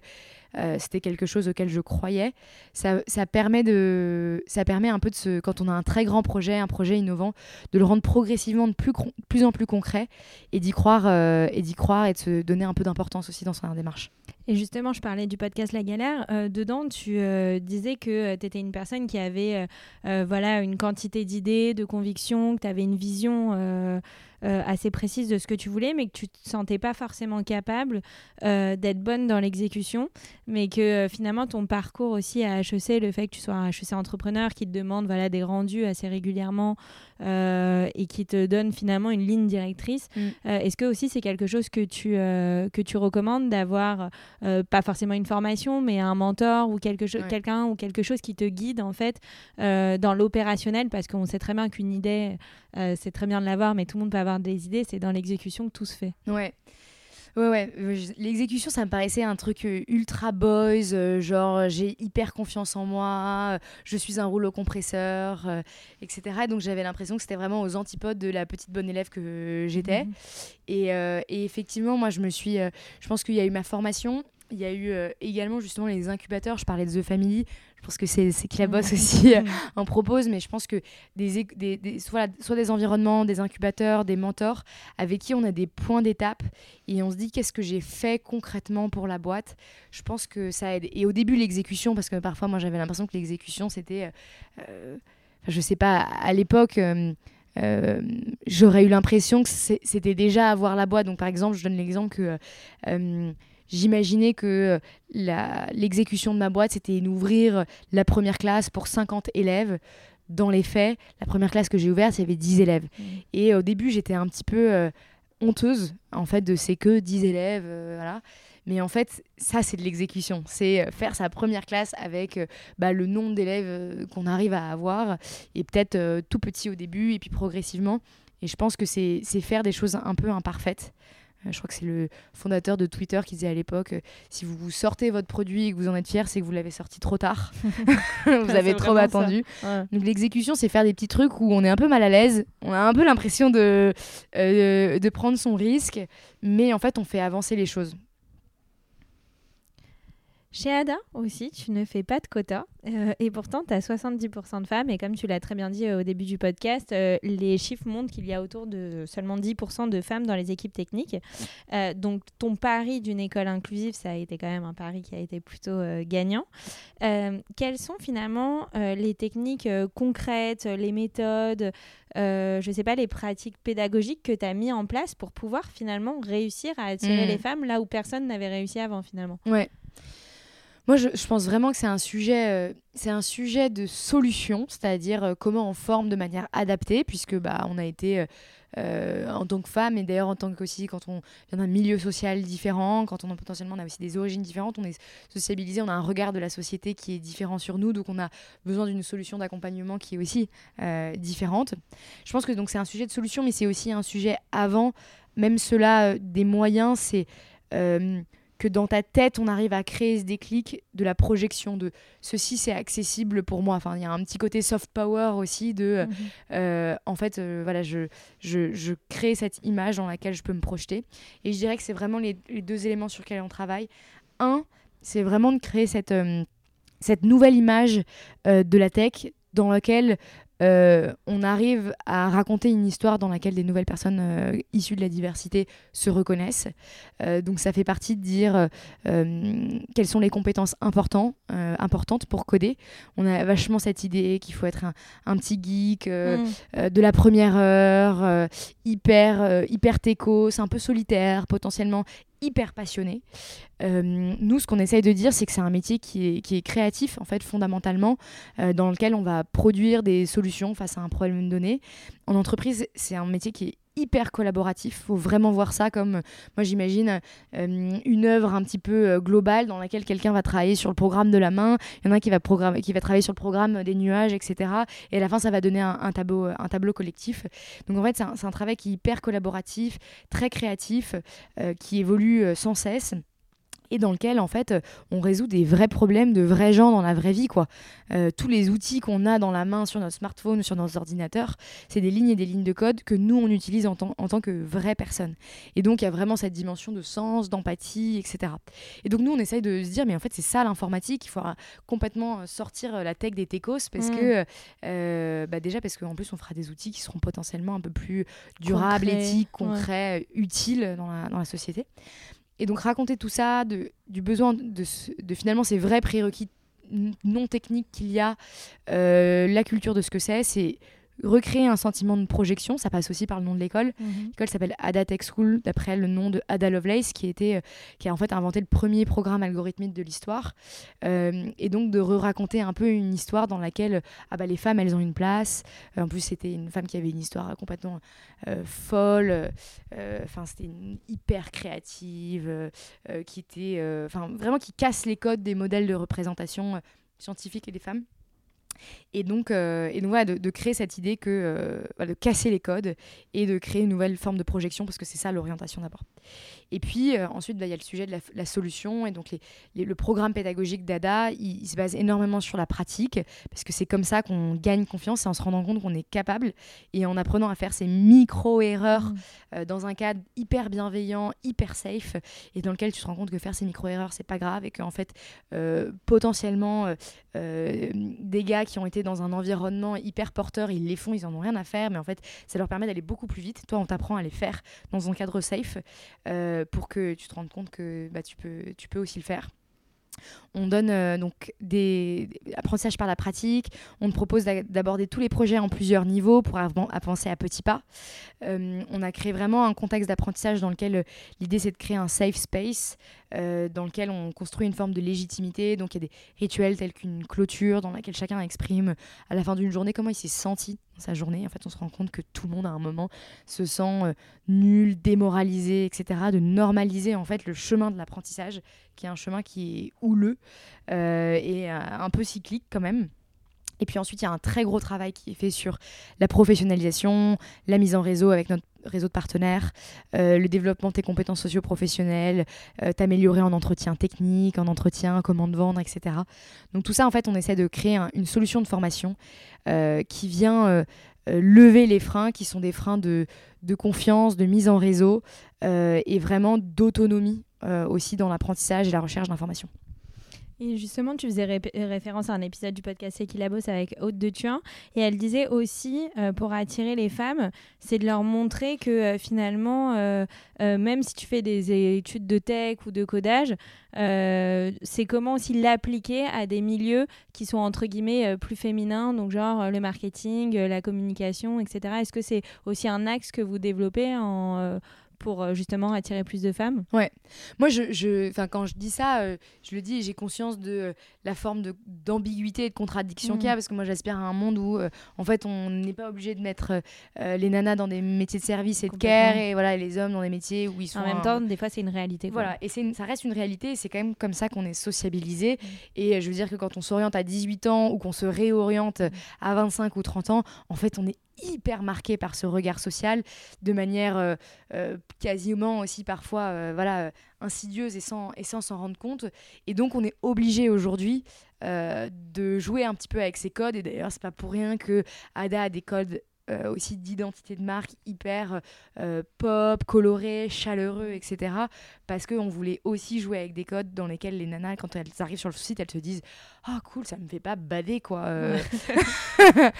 euh, c'était quelque chose auquel je croyais. Ça, ça, permet de, ça permet un peu de se, quand on a un très grand projet, un projet innovant, de le rendre progressivement de plus, plus en plus concret et d'y croire, euh, et d'y croire et de se donner un peu d'importance aussi dans sa démarche. Et justement, je parlais du podcast La Galère. Euh, dedans, tu disais que tu étais une personne qui avait voilà, une quantité d'idées, de convictions, que tu avais une vision assez précise de ce que tu voulais, mais que tu te sentais pas forcément capable d'être bonne dans l'exécution, mais que euh, finalement ton parcours aussi à HEC, le fait que tu sois un HEC entrepreneur qui te demande voilà, des rendus assez régulièrement et qui te donne finalement une ligne directrice, mm. est-ce que aussi c'est quelque chose que tu, que tu recommandes d'avoir, pas forcément une formation, mais un mentor ou quelque quelqu'un ou quelque chose qui te guide en fait dans l'opérationnel, parce qu'on sait très bien qu'une idée, c'est très bien de l'avoir, mais tout le monde peut avoir des idées, c'est dans l'exécution que tout se fait. Ouais. Ouais, ouais. Euh, l'exécution, ça me paraissait un truc euh, ultra boys, euh, genre j'ai hyper confiance en moi, je suis un rouleau compresseur, etc. donc j'avais l'impression que c'était vraiment aux antipodes de la petite bonne élève que j'étais. Mhm. Et, et, effectivement, moi, je me suis. je pense qu'il y a eu ma formation, il y a eu également justement les incubateurs. Je parlais de The Family. Je pense que c'est que la bosse aussi euh, en propose, mais je pense que des, des, soit, soit, des environnements, des incubateurs, des mentors avec qui on a des points d'étape et on se dit qu'est-ce que j'ai fait concrètement pour la boîte. Je pense que ça aide. Et au début, l'exécution, parce que parfois, moi, j'avais l'impression que l'exécution, c'était. Euh, euh je sais pas, à l'époque. Euh, j'aurais eu l'impression que c'était déjà avoir la boîte. Donc, par exemple, je donne l'exemple que J'imaginais que euh, l'exécution de ma boîte, c'était d'ouvrir la première classe pour 50 élèves. Dans les faits, la première classe que j'ai ouverte, il y avait 10 élèves. Mmh. Et au début, j'étais un petit peu euh, honteuse, en fait, de ces que 10 élèves. Euh, voilà. Mais en fait, ça, c'est de l'exécution. C'est faire sa première classe avec bah, le nombre d'élèves qu'on arrive à avoir, et peut-être tout petit au début, et puis progressivement. Et je pense que c'est faire des choses un peu imparfaites. Euh, je crois que c'est le fondateur de Twitter qui disait à l'époque euh, si vous, sortez votre produit et que vous en êtes fier, c'est que vous l'avez sorti trop tard. [LAUGHS] [LAUGHS] vous avez trop attendu. Donc l'exécution, c'est faire des petits trucs où on est un peu mal à l'aise, on a un peu l'impression de, euh, de prendre son risque, mais en fait, on fait avancer les choses. Chez Ada aussi, tu ne fais pas de quota euh, et pourtant tu as 70% de femmes et comme tu l'as très bien dit euh, au début du podcast, euh, les chiffres montrent qu'il y a autour de seulement 10% de femmes dans les équipes techniques. donc ton pari d'une école inclusive, ça a été quand même un pari qui a été plutôt gagnant. quelles sont finalement les techniques concrètes, les méthodes, je ne sais pas, les pratiques pédagogiques que tu as mis en place pour pouvoir finalement réussir à attirer mmh. les femmes là où personne n'avait réussi avant finalement? Ouais. Moi, je, pense vraiment que c'est un sujet, euh, c'est un sujet de solution, c'est-à-dire euh, comment on forme de manière adaptée, puisque bah, on a été euh, en tant que femme et d'ailleurs en tant que aussi quand on vient d'un milieu social différent, quand on a potentiellement on a aussi des origines différentes, on est sociabilisé, on a un regard de la société qui est différent sur nous, donc on a besoin d'une solution d'accompagnement qui est aussi différente. Je pense que donc c'est un sujet de solution, mais c'est aussi un sujet avant, même cela des moyens, c'est que dans ta tête, on arrive à créer ce déclic de la projection de ceci, c'est accessible pour moi. Enfin, il y a un petit côté soft power aussi de, euh, mhm. euh, en fait, euh, voilà, je, je, crée cette image dans laquelle je peux me projeter. Et je dirais que c'est vraiment les, deux éléments sur lesquels on travaille. Un, c'est vraiment de créer cette, cette nouvelle image de la tech dans laquelle euh, on arrive à raconter une histoire dans laquelle des nouvelles personnes euh, issues de la diversité se reconnaissent. Euh, donc ça fait partie de dire quelles sont les compétences importantes, importantes pour coder. On a vachement cette idée qu'il faut être un, petit geek mm. de la première heure, hyper, hyper c'est un peu solitaire potentiellement, hyper passionné. Euh, nous, ce qu'on essaye de dire, c'est que c'est un métier qui est, qui est, créatif, en fait, fondamentalement, euh, dans lequel on va produire des solutions face à un problème donné. En entreprise, c'est un métier qui est hyper collaboratif. faut vraiment voir ça comme, moi j'imagine, euh, une œuvre un petit peu euh, globale dans laquelle quelqu'un va travailler sur le programme de la main, il y en a qui va, qui va travailler sur le programme des nuages, etc. Et à la fin, ça va donner un, tableau, un tableau collectif. Donc en fait, c'est un, travail qui est hyper collaboratif, très créatif, euh, qui évolue sans cesse et dans lequel en fait on résout des vrais problèmes de vrais gens dans la vraie vie quoi. Euh, tous les outils qu'on a dans la main sur notre smartphone, sur nos ordinateurs, c'est des lignes et des lignes de code que nous on utilise en, en tant que vraies personnes. Et donc il y a vraiment cette dimension de sens, d'empathie, etc. Et donc nous on essaye de se dire mais en fait c'est ça l'informatique, il faudra complètement euh, sortir euh, la tech des techos parce mm. que bah déjà parce qu'en plus on fera des outils qui seront potentiellement un peu plus durables, éthiques, concrets, utiles dans la, dans la société. Et donc raconter tout ça, du besoin de, de, finalement ces vrais prérequis non techniques qu'il y a, euh, la culture de ce que c'est, c'est recréer un sentiment de projection. Ça passe aussi par le nom de l'école. Mhm. L'école s'appelle Ada Tech School, d'après le nom de Ada Lovelace, qui, était, euh, qui a en fait inventé le premier programme algorithmique de l'histoire. Euh, et donc de re-raconter un peu une histoire dans laquelle ah bah, les femmes, elles ont une place. en plus, c'était une femme qui avait une histoire complètement folle. Enfin, c'était hyper créative, qui était... Enfin, vraiment qui casse les codes des modèles de représentation scientifique et des femmes. Et donc, euh, et donc voilà, de, créer cette idée que, euh, de casser les codes et de créer une nouvelle forme de projection, parce que c'est ça l'orientation d'abord. Et puis euh, ensuite, bah, il y a le sujet de la, solution. Et donc, les, le programme pédagogique d'ADA, il, se base énormément sur la pratique, parce que c'est comme ça qu'on gagne confiance, c'est en se rendant compte qu'on est capable et en apprenant à faire ces micro-erreurs mmh. dans un cadre hyper bienveillant, hyper safe, et dans lequel tu te rends compte que faire ces micro-erreurs, c'est pas grave, et qu'en fait, potentiellement, des gars qui ont été dans un environnement hyper porteur, ils les font, ils en ont rien à faire, mais en fait, ça leur permet d'aller beaucoup plus vite. Toi, on t'apprend à les faire dans un cadre safe euh, pour que tu te rendes compte que bah, tu, peux, tu peux aussi le faire. On donne euh, donc des, apprentissages par la pratique. On te propose d'aborder tous les projets en plusieurs niveaux pour avancer à petits pas. Euh, on a créé vraiment un contexte d'apprentissage dans lequel euh, l'idée c'est de créer un safe space dans lequel on construit une forme de légitimité. Donc il y a des rituels tels qu'une clôture dans laquelle chacun exprime à la fin d'une journée comment il s'est senti sa journée. En fait, on se rend compte que tout le monde à un moment se sent nul, démoralisé, etc. De normaliser en fait le chemin de l'apprentissage, qui est un chemin qui est houleux et un peu cyclique quand même. Et puis ensuite, il y a un très gros travail qui est fait sur la professionnalisation, la mise en réseau avec notre réseau de partenaires, euh, le développement de tes compétences socio-professionnelles, euh, t'améliorer en entretien technique, en entretien, comment te vendre, etc. Donc tout ça, en fait, on essaie de créer une solution de formation euh, qui vient lever les freins, qui sont des freins de, de confiance, de mise en réseau et vraiment d'autonomie aussi dans l'apprentissage et la recherche d'informations. Et justement, tu faisais référence à un épisode du podcast C'est qui la bosse avec Haute de Thuin. Et elle disait aussi, euh, pour attirer les femmes, c'est de leur montrer que euh, finalement, euh, même si tu fais des études de tech ou de codage, c'est comment aussi l'appliquer à des milieux qui sont entre guillemets plus féminins, donc genre le marketing, la communication, etc. Est-ce que c'est aussi un axe que vous développez en pour euh, justement attirer plus de femmes Ouais. Moi, je, je, quand je dis ça, euh, je le dis et j'ai conscience de euh, la forme d'ambiguïté et de contradiction qu'il y a, mm. parce que moi, j'aspire à un monde où, en fait, on n'est pas obligé de mettre les nanas dans des métiers de service et de care, et voilà, les hommes dans des métiers où ils sont. En même temps, des fois, c'est une réalité. Voilà, et ça reste une réalité, et c'est quand même comme ça qu'on est sociabilisé. Mm. Et je veux dire que quand on s'oriente à 18 ans ou qu'on se réoriente mm. à 25 ou 30 ans, en fait, on est hyper marqué par ce regard social de manière euh, euh, quasiment aussi parfois euh, voilà insidieuse et sans et sans s'en rendre compte. Et donc on est obligé aujourd'hui de jouer un petit peu avec ces codes. Et d'ailleurs c'est pas pour rien que Ada a des codes euh, aussi d'identité de marque hyper euh, pop, coloré, chaleureux, etc. Parce qu'on voulait aussi jouer avec des codes dans lesquels les nanas, quand elles arrivent sur le site, elles se disent Oh cool, ça me fait pas bader quoi. Euh. [LAUGHS]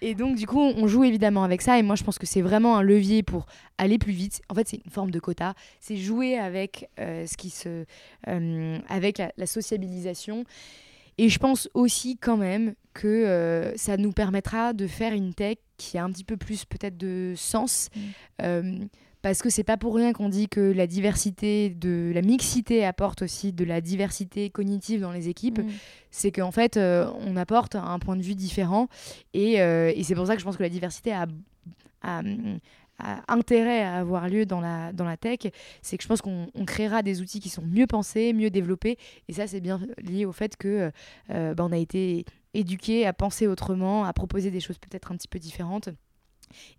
et donc, du coup, on joue évidemment avec ça. Et moi, je pense que c'est vraiment un levier pour aller plus vite. En fait, c'est une forme de quota. C'est jouer avec ce qui se. avec la sociabilisation. Et je pense aussi quand même que euh, ça nous permettra de faire une tech qui a un petit peu plus peut-être de sens. Mm. Euh, parce que c'est pas pour rien qu'on dit que la diversité, de la mixité apporte aussi de la diversité cognitive dans les équipes. Mm. C'est qu'en fait, euh, on apporte un point de vue différent. Et, et c'est pour ça que je pense que la diversité a, a, intérêt à avoir lieu dans la, dans la tech, c'est que je pense qu'on créera des outils qui sont mieux pensés, mieux développés. Et ça, c'est bien lié au fait que euh, bah, on a été éduqué à penser autrement, à proposer des choses peut-être un petit peu différentes.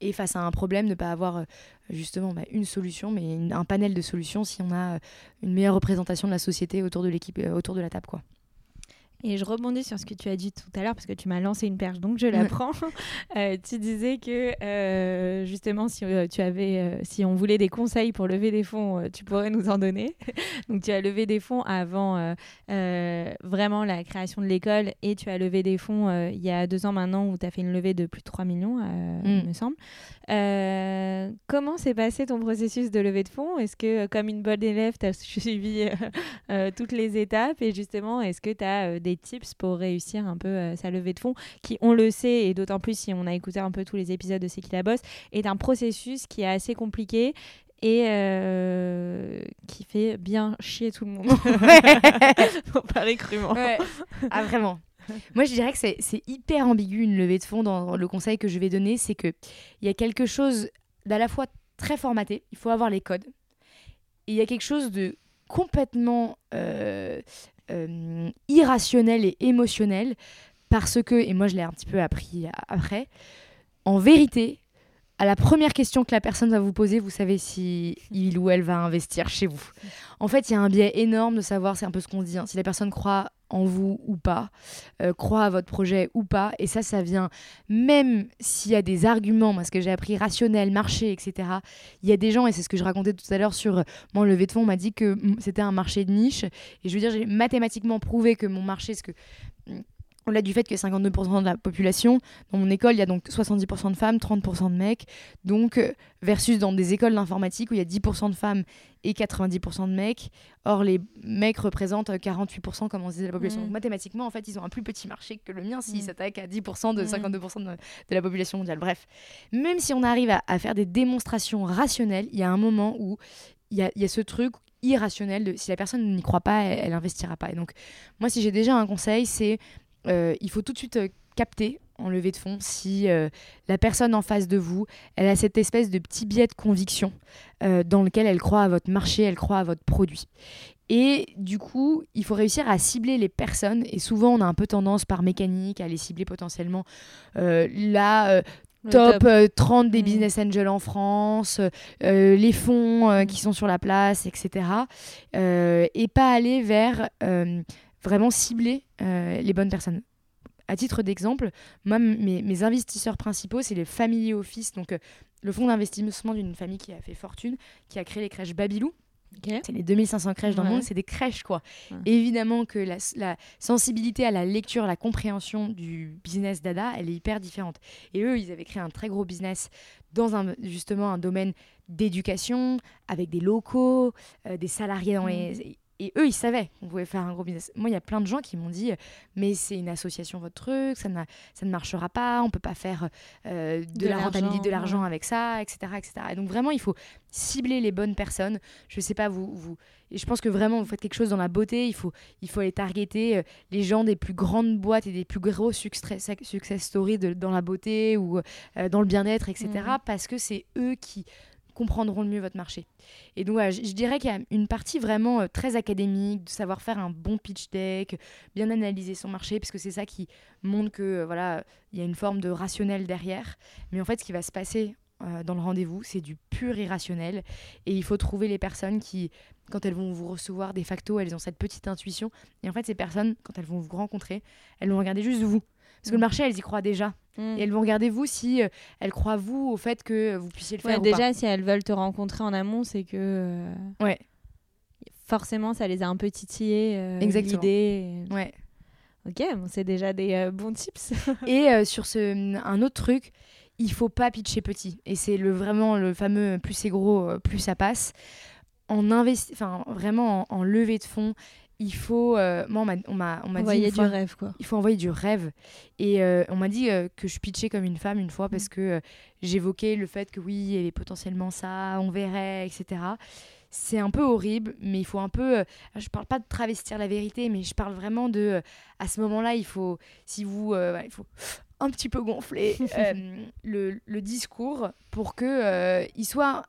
Et face à un problème, ne pas avoir euh, justement bah, une solution, mais un panel de solutions si on a une meilleure représentation de la société autour de l'équipe, euh, autour de la table. Et je rebondis sur ce que tu as dit tout à l'heure parce que tu m'as lancé une perche, donc je la prends. [LAUGHS] Euh, tu disais que euh, justement, si euh, tu avais, si on voulait des conseils pour lever des fonds, tu pourrais nous en donner. [LAUGHS] donc tu as levé des fonds avant vraiment la création de l'école et tu as levé des fonds il y a deux ans maintenant où tu as fait une levée de plus de 3 millions, il mm. me semble. Comment s'est passé ton processus de levée de fonds? Est-ce que, comme une bonne élève, tu as [LAUGHS] suivi toutes les étapes? Et justement, est-ce que tu as des tips pour réussir un peu euh, sa levée de fonds, qui, on le sait, et d'autant plus si on a écouté un peu tous les épisodes de C'est qui la bosse, est un processus qui est assez compliqué et euh, qui fait bien chier tout le monde? pour parler crûment. Ah, vraiment. [LAUGHS] Moi, je dirais que c'est hyper ambigu une levée de fonds dans le conseil que je vais donner. C'est qu'il y a quelque chose d'à la fois très formaté, il faut avoir les codes, et il y a quelque chose de complètement euh, euh, irrationnel et émotionnel parce que, et moi je l'ai un petit peu appris après, en vérité, à la première question que la personne va vous poser, vous savez si il ou elle va investir chez vous. En fait, il y a un biais énorme de savoir, c'est un peu ce qu'on dit, hein, si la personne croit en vous ou pas, euh, croit à votre projet ou pas. Et ça, ça vient même s'il y a des arguments, moi ce que j'ai appris, rationnel, marché, etc. Il y a des gens, et c'est ce que je racontais tout à l'heure sur mon levée de fonds, on m'a dit que c'était un marché de niche. Et je veux dire, j'ai mathématiquement prouvé que mon marché, ce que au-delà du fait que 52% de la population, dans mon école, il y a donc 70% de femmes, 30% de mecs, donc euh, versus dans des écoles d'informatique où il y a 10% de femmes et 90% de mecs. Or, les mecs représentent 48%, comme on disait, de la population. Donc, mmh. mathématiquement, en fait, ils ont un plus petit marché que le mien s'ils mmh. s'attaquent à 10% de 52% mmh. de, de, la population mondiale. Bref, même si on arrive à, faire des démonstrations rationnelles, il y a un moment où il y a, y a, ce truc irrationnel de si la personne n'y croit pas, elle, elle investira pas. Et donc, moi, si j'ai déjà un conseil, c'est euh, il faut tout de suite euh, capter en levée de fonds si la personne en face de vous, elle a cette espèce de petit biais de conviction dans lequel elle croit à votre marché, elle croit à votre produit. Et du coup, il faut réussir à cibler les personnes. Et souvent, on a un peu tendance par mécanique à les cibler potentiellement. là, top, 30 euh, des mm. business angels en France, euh, les fonds euh, qui sont sur la place, etc. et pas aller vers vraiment cibler les bonnes personnes. À titre d'exemple, moi, mes, mes, investisseurs principaux, c'est les family office, donc le fonds d'investissement d'une famille qui a fait fortune, qui a créé les crèches Babylou. C'est les 2500 crèches dans le monde, c'est des crèches quoi. Évidemment que la, sensibilité à la lecture, la compréhension du business dada, elle est hyper différente. Et eux, ils avaient créé un très gros business dans un, justement un domaine d'éducation, avec des locaux, euh, des salariés dans les et eux, ils savaient qu'on pouvait faire un gros business. Moi, il y a plein de gens qui m'ont dit Mais c'est une association, votre truc, ça, ça ne marchera pas, on peut pas faire euh, de, la rentabilité, de l'argent avec ça, etc., etc. Et donc, vraiment, il faut cibler les bonnes personnes. Je sais pas, vous. vous et je pense que vraiment, vous faites quelque chose dans la beauté, il faut, il faut aller targeter euh, les gens des plus grandes boîtes et des plus gros success, success stories dans la beauté ou euh, dans le bien-être, etc., mmh. parce que c'est eux qui comprendront le mieux votre marché. Et donc, je, dirais qu'il y a une partie vraiment euh, très académique, de savoir faire un bon pitch deck, bien analyser son marché, parce que c'est ça qui montre que euh, voilà, il y a une forme de rationnel derrière. Mais en fait, ce qui va se passer euh, dans le rendez-vous, c'est du pur irrationnel. Et il faut trouver les personnes qui, quand elles vont vous recevoir, de facto, elles ont cette petite intuition. Et en fait, ces personnes, quand elles vont vous rencontrer, elles vont regarder juste vous. Parce que le mm. marché, elles y croient déjà. Mm. Et elles vont regarder vous si euh, elles croient vous au fait que vous puissiez le faire. déjà, si elles veulent te rencontrer en amont, c'est que. Euh, ouais. Forcément, ça les a un peu titillés. Euh, Exactement. Ouais. Ok, bon, c'est déjà des bons tips. [LAUGHS] et sur ce, un autre truc, il faut pas pitcher petit. Et c'est le, vraiment le fameux plus c'est gros, plus ça passe. En investi enfin, vraiment en, en levée de fonds il faut. Euh, moi, on m'a, on m'a, envoyer du rêve, quoi. Il faut envoyer du rêve. Et euh, on m'a dit euh, que je pitchais comme une femme une fois parce mm. que j'évoquais le fait que oui, elle est potentiellement ça, on verrait, etc. C'est un peu horrible, mais il faut un peu. je parle pas de travestir la vérité, mais je parle vraiment de. à ce moment-là, il faut. Si vous. il faut un petit peu gonfler [LAUGHS] le, le, discours pour que il soit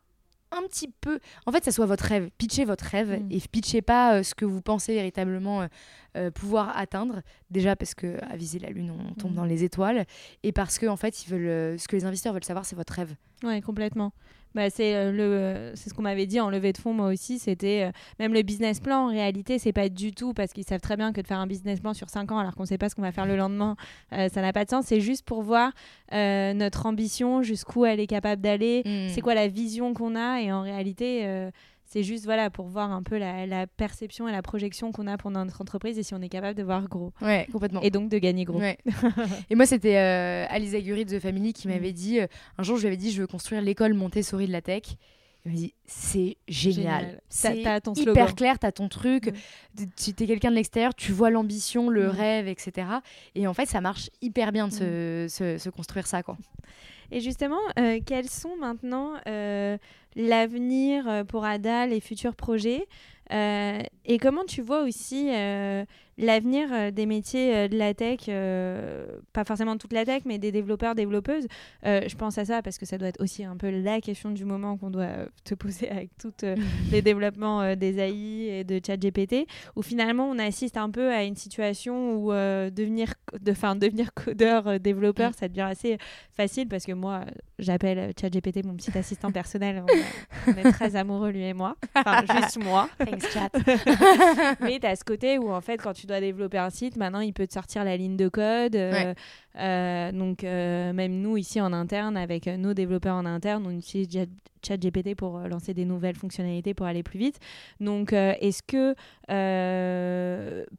un petit peu. En fait, ça soit votre rêve. Pitchez votre rêve mm. et pitchez pas euh, ce que vous pensez véritablement euh, euh, pouvoir atteindre. Déjà parce que à viser la lune, on tombe mm. dans les étoiles et parce que en fait, ils veulent. ce que les investisseurs veulent savoir, c'est votre rêve. Ouais, complètement. Bah, c'est euh, le c'est ce qu'on m'avait dit en levée de fonds moi aussi c'était euh, même le business plan en réalité c'est pas du tout parce qu'ils savent très bien que de faire un business plan sur 5 ans alors qu'on sait pas ce qu'on va faire le lendemain euh, ça n'a pas de sens c'est juste pour voir notre ambition jusqu'où elle est capable d'aller mmh. c'est quoi la vision qu'on a et en réalité c'est juste voilà pour voir un peu la, perception et la projection qu'on a pour notre entreprise et si on est capable de voir gros. Ouais, complètement. Et donc de gagner gros. [LAUGHS] et moi, c'était euh, Alice de The Family qui m'avait mm. dit euh, un jour, je lui avais dit, je veux construire l'école Montessori de la tech. Il m'a dit c'est génial, c'est hyper clair, t'as ton truc, mm. tu es quelqu'un de l'extérieur, tu vois l'ambition, le mm. rêve, etc. Et en fait, ça marche hyper bien de se, se, construire ça, quoi. Et justement, euh, quels sont maintenant euh, l'avenir euh, pour Ada, les futurs projets? Et comment tu vois aussi l'avenir des métiers de la tech, pas forcément toute la tech, mais des développeurs, développeuses Je pense à ça parce que ça doit être aussi un peu la question du moment qu'on doit te poser [LAUGHS] avec tous [LAUGHS] les développements des AI et de ChatGPT, où finalement on assiste un peu à une situation où devenir, de, devenir codeur, développeur, mm. ça devient assez facile parce que moi, j'appelle ChatGPT mon petit assistant personnel on est très amoureux, lui et moi. Enfin, juste moi. [LAUGHS] Thanks, chat. Mais tu as ce côté où, en fait, quand tu dois développer un site, maintenant, il peut te sortir la ligne de code. Euh, euh, donc, euh, même nous, ici, en interne, avec nos développeurs en interne, on utilise ChatGPT pour lancer des nouvelles fonctionnalités pour aller plus vite. Donc, est-ce que,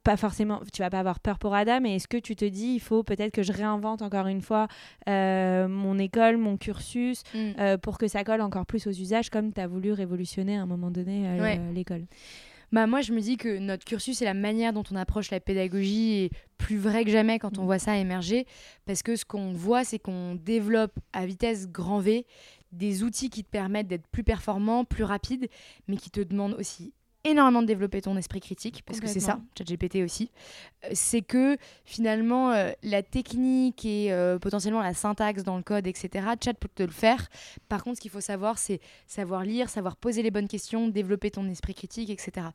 pas forcément, tu vas pas avoir peur pour Ada, mais est-ce que tu te dis, il faut peut-être que je réinvente encore une fois mon école, mon cursus, mm. pour que ça colle encore plus aux usages, comme tu as voulu révolutionner à un moment donné l'école? Bah moi je me dis que notre cursus et la manière dont on approche la pédagogie est plus vrai que jamais quand on mm. voit ça émerger parce que ce qu'on voit c'est qu'on développe à vitesse grand V des outils qui te permettent d'être plus performant, plus rapide, mais qui te demandent aussi énormément de développer ton esprit critique, parce que c'est ça, ChatGPT aussi, euh, c'est que finalement, euh, la technique et euh, potentiellement la syntaxe dans le code, etc., Chat peut te le faire. Par contre, ce qu'il faut savoir, c'est savoir lire, savoir poser les bonnes questions, développer ton esprit critique, etc.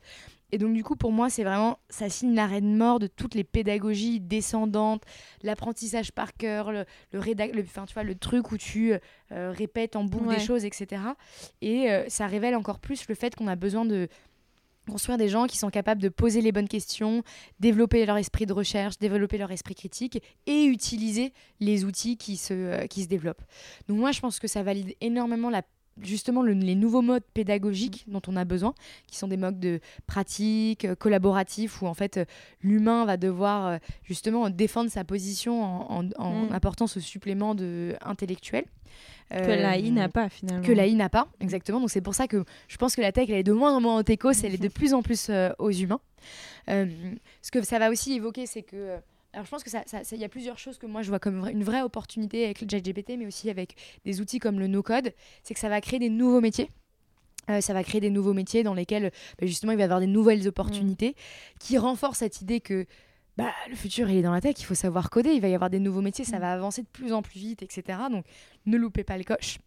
Et donc, du coup, pour moi, c'est vraiment, ça signe l'arrêt de mort de toutes les pédagogies descendantes, l'apprentissage par cœur, le, le, le, tu vois, le truc où tu répètes en boucle des choses, etc. Et ça révèle encore plus le fait qu'on a besoin de construire des gens qui sont capables de poser les bonnes questions, développer leur esprit de recherche, développer leur esprit critique et utiliser les outils qui se, euh, qui se développent. Donc moi, je pense que ça valide énormément la justement les nouveaux modes pédagogiques dont on a besoin, qui sont des modes de pratique, euh, collaboratifs, où en fait euh, l'humain va devoir justement défendre sa position en, en, mm. apportant ce supplément de intellectuel. Que l'AI n'a pas finalement. Que l'AI n'a pas, exactement. Donc c'est pour ça que je pense que la tech, elle est de moins en moins au techos, elle est de plus en plus euh, aux humains. Euh, ce que ça va aussi évoquer, c'est que... Euh, alors je pense que ça, il y a plusieurs choses que moi je vois comme une vraie opportunité avec le ChatGPT, mais aussi avec des outils comme le no-code, c'est que ça va créer des nouveaux métiers. ça va créer des nouveaux métiers dans lesquels bah, justement il va y avoir des nouvelles opportunités mmh. qui renforcent cette idée que bah, le futur il est dans la tech, il faut savoir coder, il va y avoir des nouveaux métiers, ça mm. va avancer de plus en plus vite, etc. Donc ne loupez pas le coche.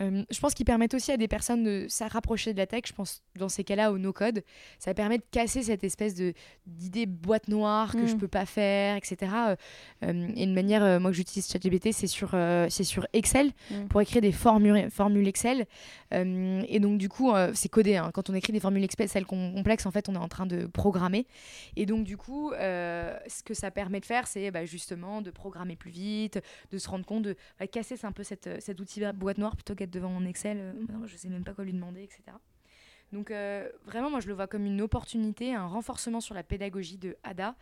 Euh, je pense qu'ils permettent aussi à des personnes de se rapprocher de la tech. Je pense dans ces cas-là au no-code. Ça permet de casser cette espèce de d'idée boîte noire que je je mm. peux pas faire, etc. Euh, euh, et une manière, moi que j'utilise ChatGPT, c'est sur, c'est sur Excel mm. pour écrire des formules, formules Excel. et donc du coup, c'est codé. Hein. Quand on écrit des formules Excel complexes, en fait, on est en train de programmer. Et donc du coup, ce que ça permet de faire, c'est bah, justement de programmer plus vite, de se rendre compte de bah, casser un peu cette, cet outil boîte noire plutôt qu'être devant mon Excel, euh, je je sais même pas quoi lui demander, etc. Donc euh, vraiment, moi, je le vois comme une opportunité, un renforcement sur la pédagogie de Ada.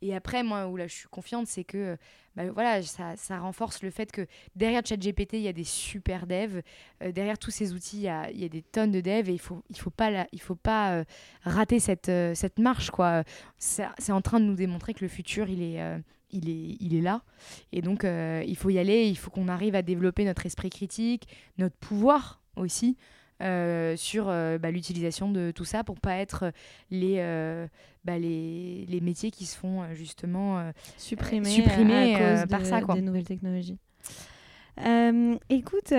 Et après, moi, où là, je suis confiante, c'est que bah, voilà, ça, ça, renforce le fait que derrière ChatGPT, il y a des super devs. Euh, derrière tous ces outils, il y a, il y a, des tonnes de devs et il faut, il faut pas, la, il faut pas rater cette, cette marche. quoi. C'est en train de nous démontrer que le futur, il est il est, il est là. Et donc, euh, il faut y aller. Il faut qu'on arrive à développer notre esprit critique, notre pouvoir aussi. Euh, sur euh, bah, l'utilisation de tout ça pour pas être les, bah, les, les, métiers qui se font justement supprimés, supprimés à cause par ça quoi. des nouvelles technologies. écoute,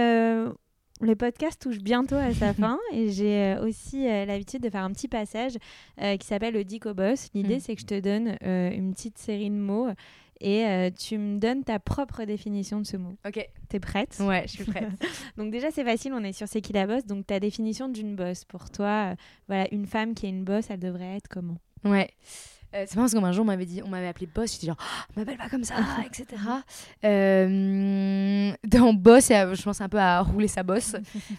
le podcast touche bientôt à sa [LAUGHS] fin et j'ai aussi l'habitude de faire un petit passage qui s'appelle le Dico Boss. L'idée, mm. c'est que je te donne une petite série de mots et euh, tu me donnes ta propre définition de ce mot. Ok. T'es prête? Ouais, je suis prête. [LAUGHS] donc déjà c'est facile, on est sur c'est qui la bosse? Donc ta définition d'une bosse pour toi, euh, voilà, une femme qui est une bosse, elle devrait être comment? Ouais. Euh, c'est parce qu'un jour on m'avait dit, on m'avait appelé boss, j'étais genre, oh, m'appelle pas comme ça, [LAUGHS] etc. Euh, dans boss, je pense un peu à rouler sa bosse.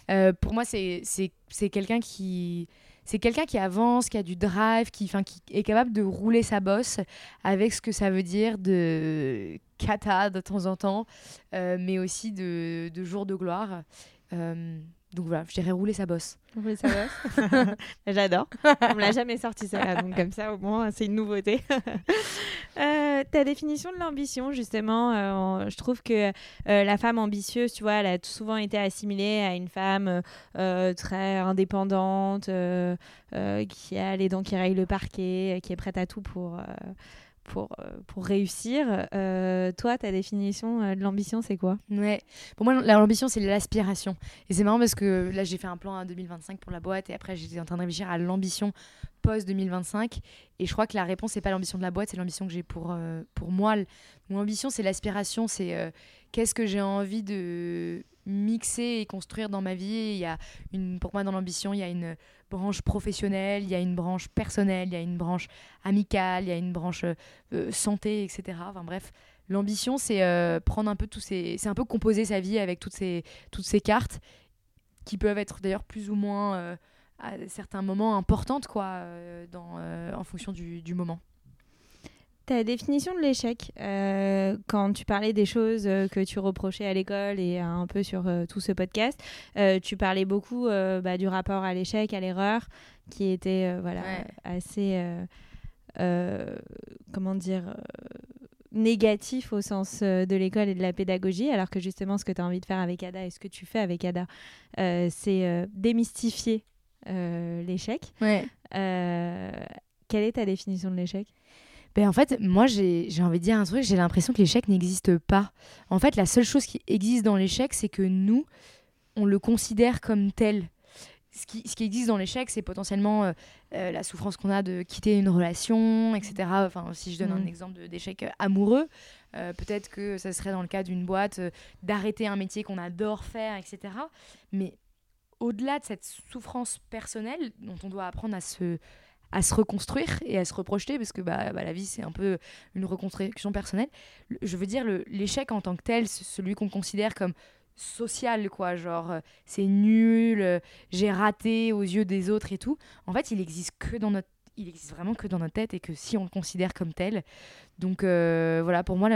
[LAUGHS] pour moi, c'est quelqu'un qui c'est quelqu'un qui avance, qui a du drive, qui, qui est capable de rouler sa bosse avec ce que ça veut dire de kata de temps en temps, euh, mais aussi de, de jours de gloire. Donc voilà, je dirais rouler sa bosse. Rouler sa bosse [LAUGHS] J'adore. On me l'a jamais sorti ça, [LAUGHS] donc comme ça au moins c'est une nouveauté. [LAUGHS] euh, ta définition de l'ambition, justement, euh, je trouve que euh, la femme ambitieuse, tu vois, elle a souvent été assimilée à une femme très indépendante, qui a les dents qui rayent le parquet, qui est prête à tout pour pour, euh, pour réussir. Euh, toi, ta définition euh, de l'ambition, c'est quoi? Ouais. Pour moi, l'ambition, c'est l'aspiration. Et c'est marrant parce que là, j'ai fait un plan à 2025 pour la boîte et après, j'étais en train de réfléchir à l'ambition post-2025. Et je crois que la réponse, c'est pas l'ambition de la boîte, c'est l'ambition que j'ai pour, pour moi. Mon ambition, c'est l'aspiration, c'est qu'est-ce que j'ai envie de mixer et construire dans ma vie. Il y a une, pour moi, dans l'ambition, il y a une branche professionnelle, il y a une branche personnelle, il y a une branche amicale, il y a une branche euh, santé, etc. Enfin bref, l'ambition, c'est euh, prendre un peu tous ces, c'est un peu composer sa vie avec toutes ces, toutes ces cartes qui peuvent être d'ailleurs plus ou moins euh, à certains moments importantes quoi, en fonction du moment ta définition de l'échec, euh, quand tu parlais des choses euh, que tu reprochais à l'école et un peu sur euh, tout ce podcast, tu parlais beaucoup bah, du rapport à l'échec, à l'erreur, qui était voilà, assez, comment dire, négatif au sens de l'école et de la pédagogie, alors que justement ce que tu as envie de faire avec Ada et ce que tu fais avec Ada, c'est démystifier l'échec. Ouais. quelle est ta définition de l'échec? Ben en fait, moi, j'ai envie de dire un truc, j'ai l'impression que l'échec n'existe pas. En fait, la seule chose qui existe dans l'échec, c'est que nous, on le considère comme tel. Ce qui, ce qui existe dans l'échec, c'est potentiellement euh, euh, la souffrance qu'on a de quitter une relation, etc. Enfin, si je donne un mm. exemple d'échec amoureux, euh, peut-être que ça serait dans le cas d'une boîte d'arrêter un métier qu'on adore faire, etc. Mais au-delà de cette souffrance personnelle dont on doit apprendre à se, à se reconstruire et à se reprojeter parce que bah, bah la vie c'est un peu une reconstruction personnelle. Je veux dire l'échec en tant que tel, celui qu'on considère comme social quoi, genre euh, c'est nul, euh, j'ai raté aux yeux des autres et tout. En fait, il existe que dans notre il existe vraiment que dans notre tête et que si on le considère comme tel. Donc euh, voilà, pour moi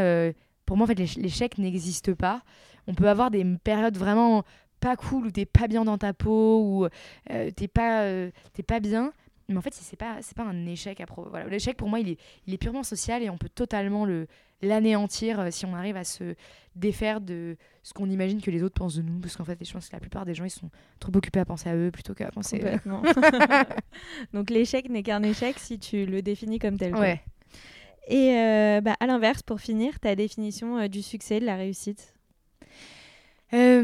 pour moi en fait l'échec n'existe pas. On peut avoir des périodes vraiment pas cool où t'es pas bien dans ta peau ou t'es pas t'es pas bien mais en fait, c'est pas, c'est pas un échec à pro... voilà. L'échec, pour moi, il est, il est purement social et on peut totalement le, l'anéantir euh, si on arrive à se défaire de ce qu'on imagine que les autres pensent de nous. Parce qu'en fait, je pense que la plupart des gens, ils sont trop occupés à penser à eux plutôt qu'à penser... Complètement. [LAUGHS] [LAUGHS] Donc l'échec n'est qu'un échec si tu le définis comme tel. Ouais. Et euh, bah, à l'inverse, pour finir, ta définition euh, du succès, de la réussite? Euh...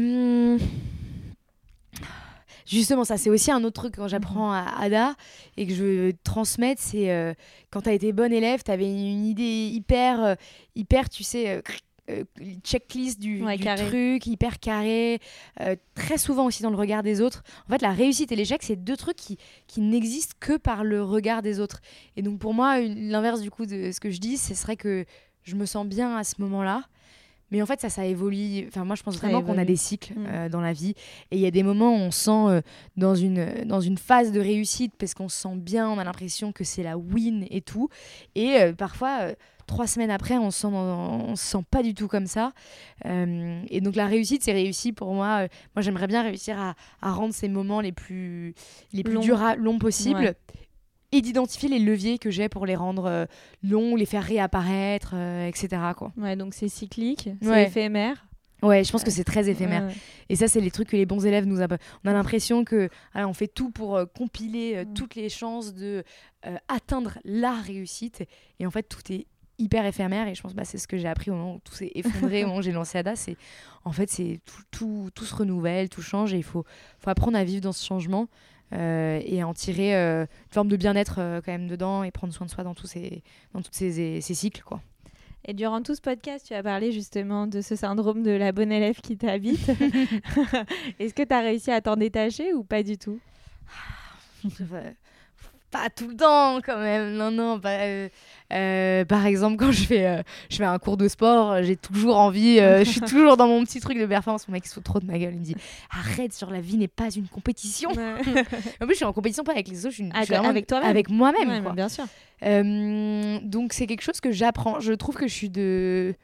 Justement, ça, c'est aussi un autre truc quand j'apprends à Ada et que je veux transmettre, c'est euh, quand tu as été bonne élève, tu avais une idée hyper, euh, hyper tu sais, euh, checklist du, truc, hyper carré, très souvent aussi dans le regard des autres. En fait, la réussite et l'échec, c'est deux trucs qui, qui n'existent que par le regard des autres. Et donc, pour moi, l'inverse du coup de ce que je dis, ce serait que je me sens bien à ce moment-là mais en fait, ça, ça évolue. Enfin, moi, je pense vraiment qu'on a des cycles mm. euh, dans la vie. Et il y a des moments où on sent euh, dans, une, dans une phase de réussite parce qu'on se sent bien, on a l'impression que c'est la win et tout. Et euh, parfois, trois semaines après, on se, sent on se sent pas du tout comme ça. et donc, la réussite, c'est réussi pour moi. moi, j'aimerais bien réussir à, à, rendre ces moments les plus, les plus longs possibles et d'identifier les leviers que j'ai pour les rendre euh, longs, les faire réapparaître, euh, etc. Quoi. Ouais, donc c'est cyclique, c'est éphémère. Ouais, je pense que c'est très éphémère. Et ça, c'est les trucs que les bons élèves nous ont. On a l'impression que on fait tout pour euh, compiler mm. toutes les chances de atteindre la réussite. Et en fait, tout est hyper éphémère. Et je pense que bah, c'est ce que j'ai appris au moment où tout s'est [LAUGHS] effondré, au moment où j'ai lancé Ada. C'est en fait, c'est tout, tout, tout, se renouvelle, tout change, et il faut, faut apprendre à vivre dans ce changement. Euh, et en tirer euh, une forme de bien-être euh, quand même dedans et prendre soin de soi dans tous ces, dans toutes ces, ces cycles. quoi. Et durant tout ce podcast, tu as parlé justement de ce syndrome de la bonne élève qui t'habite. [LAUGHS] Est-ce que tu as réussi à t'en détacher ou pas du tout? Pas tout le temps quand même, non, non, pas, euh, par exemple, [LAUGHS] quand je fais, euh, je fais un cours de sport, j'ai toujours envie, euh, je suis [LAUGHS] toujours dans mon petit truc de performance. Mon mec se fout trop de ma gueule. Il me dit Arrête, sur la vie n'est pas une compétition. [LAUGHS] en plus, je suis en compétition pas avec les autres, je suis, avec, toi Avec moi-même. bien sûr. donc, c'est quelque chose que j'apprends. Je trouve que je suis de.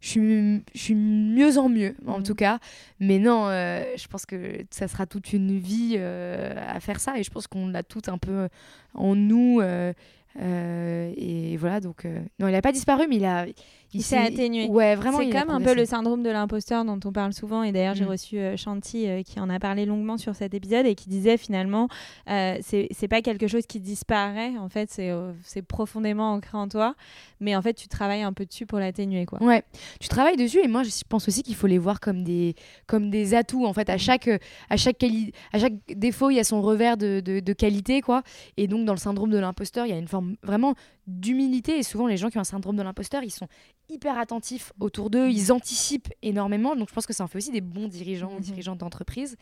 Je suis, je suis mieux en mieux, en mhm. tout cas. Mais non, je pense que ça sera toute une vie à faire ça. Et je pense qu'on l'a tout un peu en nous. Euh, et voilà, donc. Euh, non, il n'a pas disparu, mais il a. Il, s'est atténué. Ouais, vraiment. C'est comme un peu le syndrome de l'imposteur dont on parle souvent. Et d'ailleurs, j'ai mm. reçu euh, Chanty qui en a parlé longuement sur cet épisode et qui disait finalement, c'est pas quelque chose qui disparaît. En fait, c'est profondément ancré en toi. Mais en fait, tu travailles un peu dessus pour l'atténuer, quoi. Ouais, tu travailles dessus. Et moi, je pense aussi qu'il faut les voir comme des, comme des atouts. En fait, à chaque, à chaque, à chaque défaut, il y a son revers de, de, de qualité, quoi. Et donc, dans le syndrome de l'imposteur, il y a une forme vraiment d'humilité. Et souvent, les gens qui ont un syndrome de l'imposteur, ils sont hyper attentifs autour d'eux, ils anticipent énormément. Donc, je pense que ça en fait aussi des bons dirigeants ou mhm. dirigeantes d'entreprise.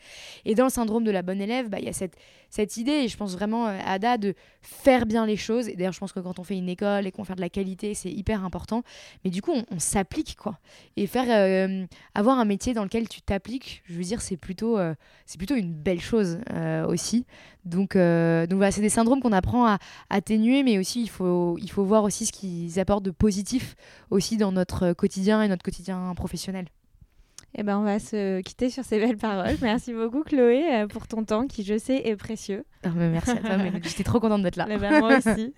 Et dans le syndrome de la bonne élève, bah, il y a cette, cette idée, et je pense vraiment euh, à Ada, de faire bien les choses. Et d'ailleurs, je pense que quand on fait une école et qu'on fait de la qualité, c'est hyper important. Mais du coup, on, s'applique, quoi. Et faire euh, avoir un métier dans lequel tu t'appliques, je veux dire, c'est plutôt, euh, c'est plutôt une belle chose aussi. Donc, donc voilà, c'est des syndromes qu'on apprend à atténuer, mais aussi il faut, il faut voir aussi ce qu'ils apportent de positif aussi dans notre quotidien et notre quotidien professionnel. Eh ben, on va se quitter sur ces belles paroles. Merci beaucoup Chloé euh, pour ton temps qui, je sais, est précieux. Ah, merci à toi, [LAUGHS] j'étais trop contente d'être là. Eh ben, moi aussi. [LAUGHS]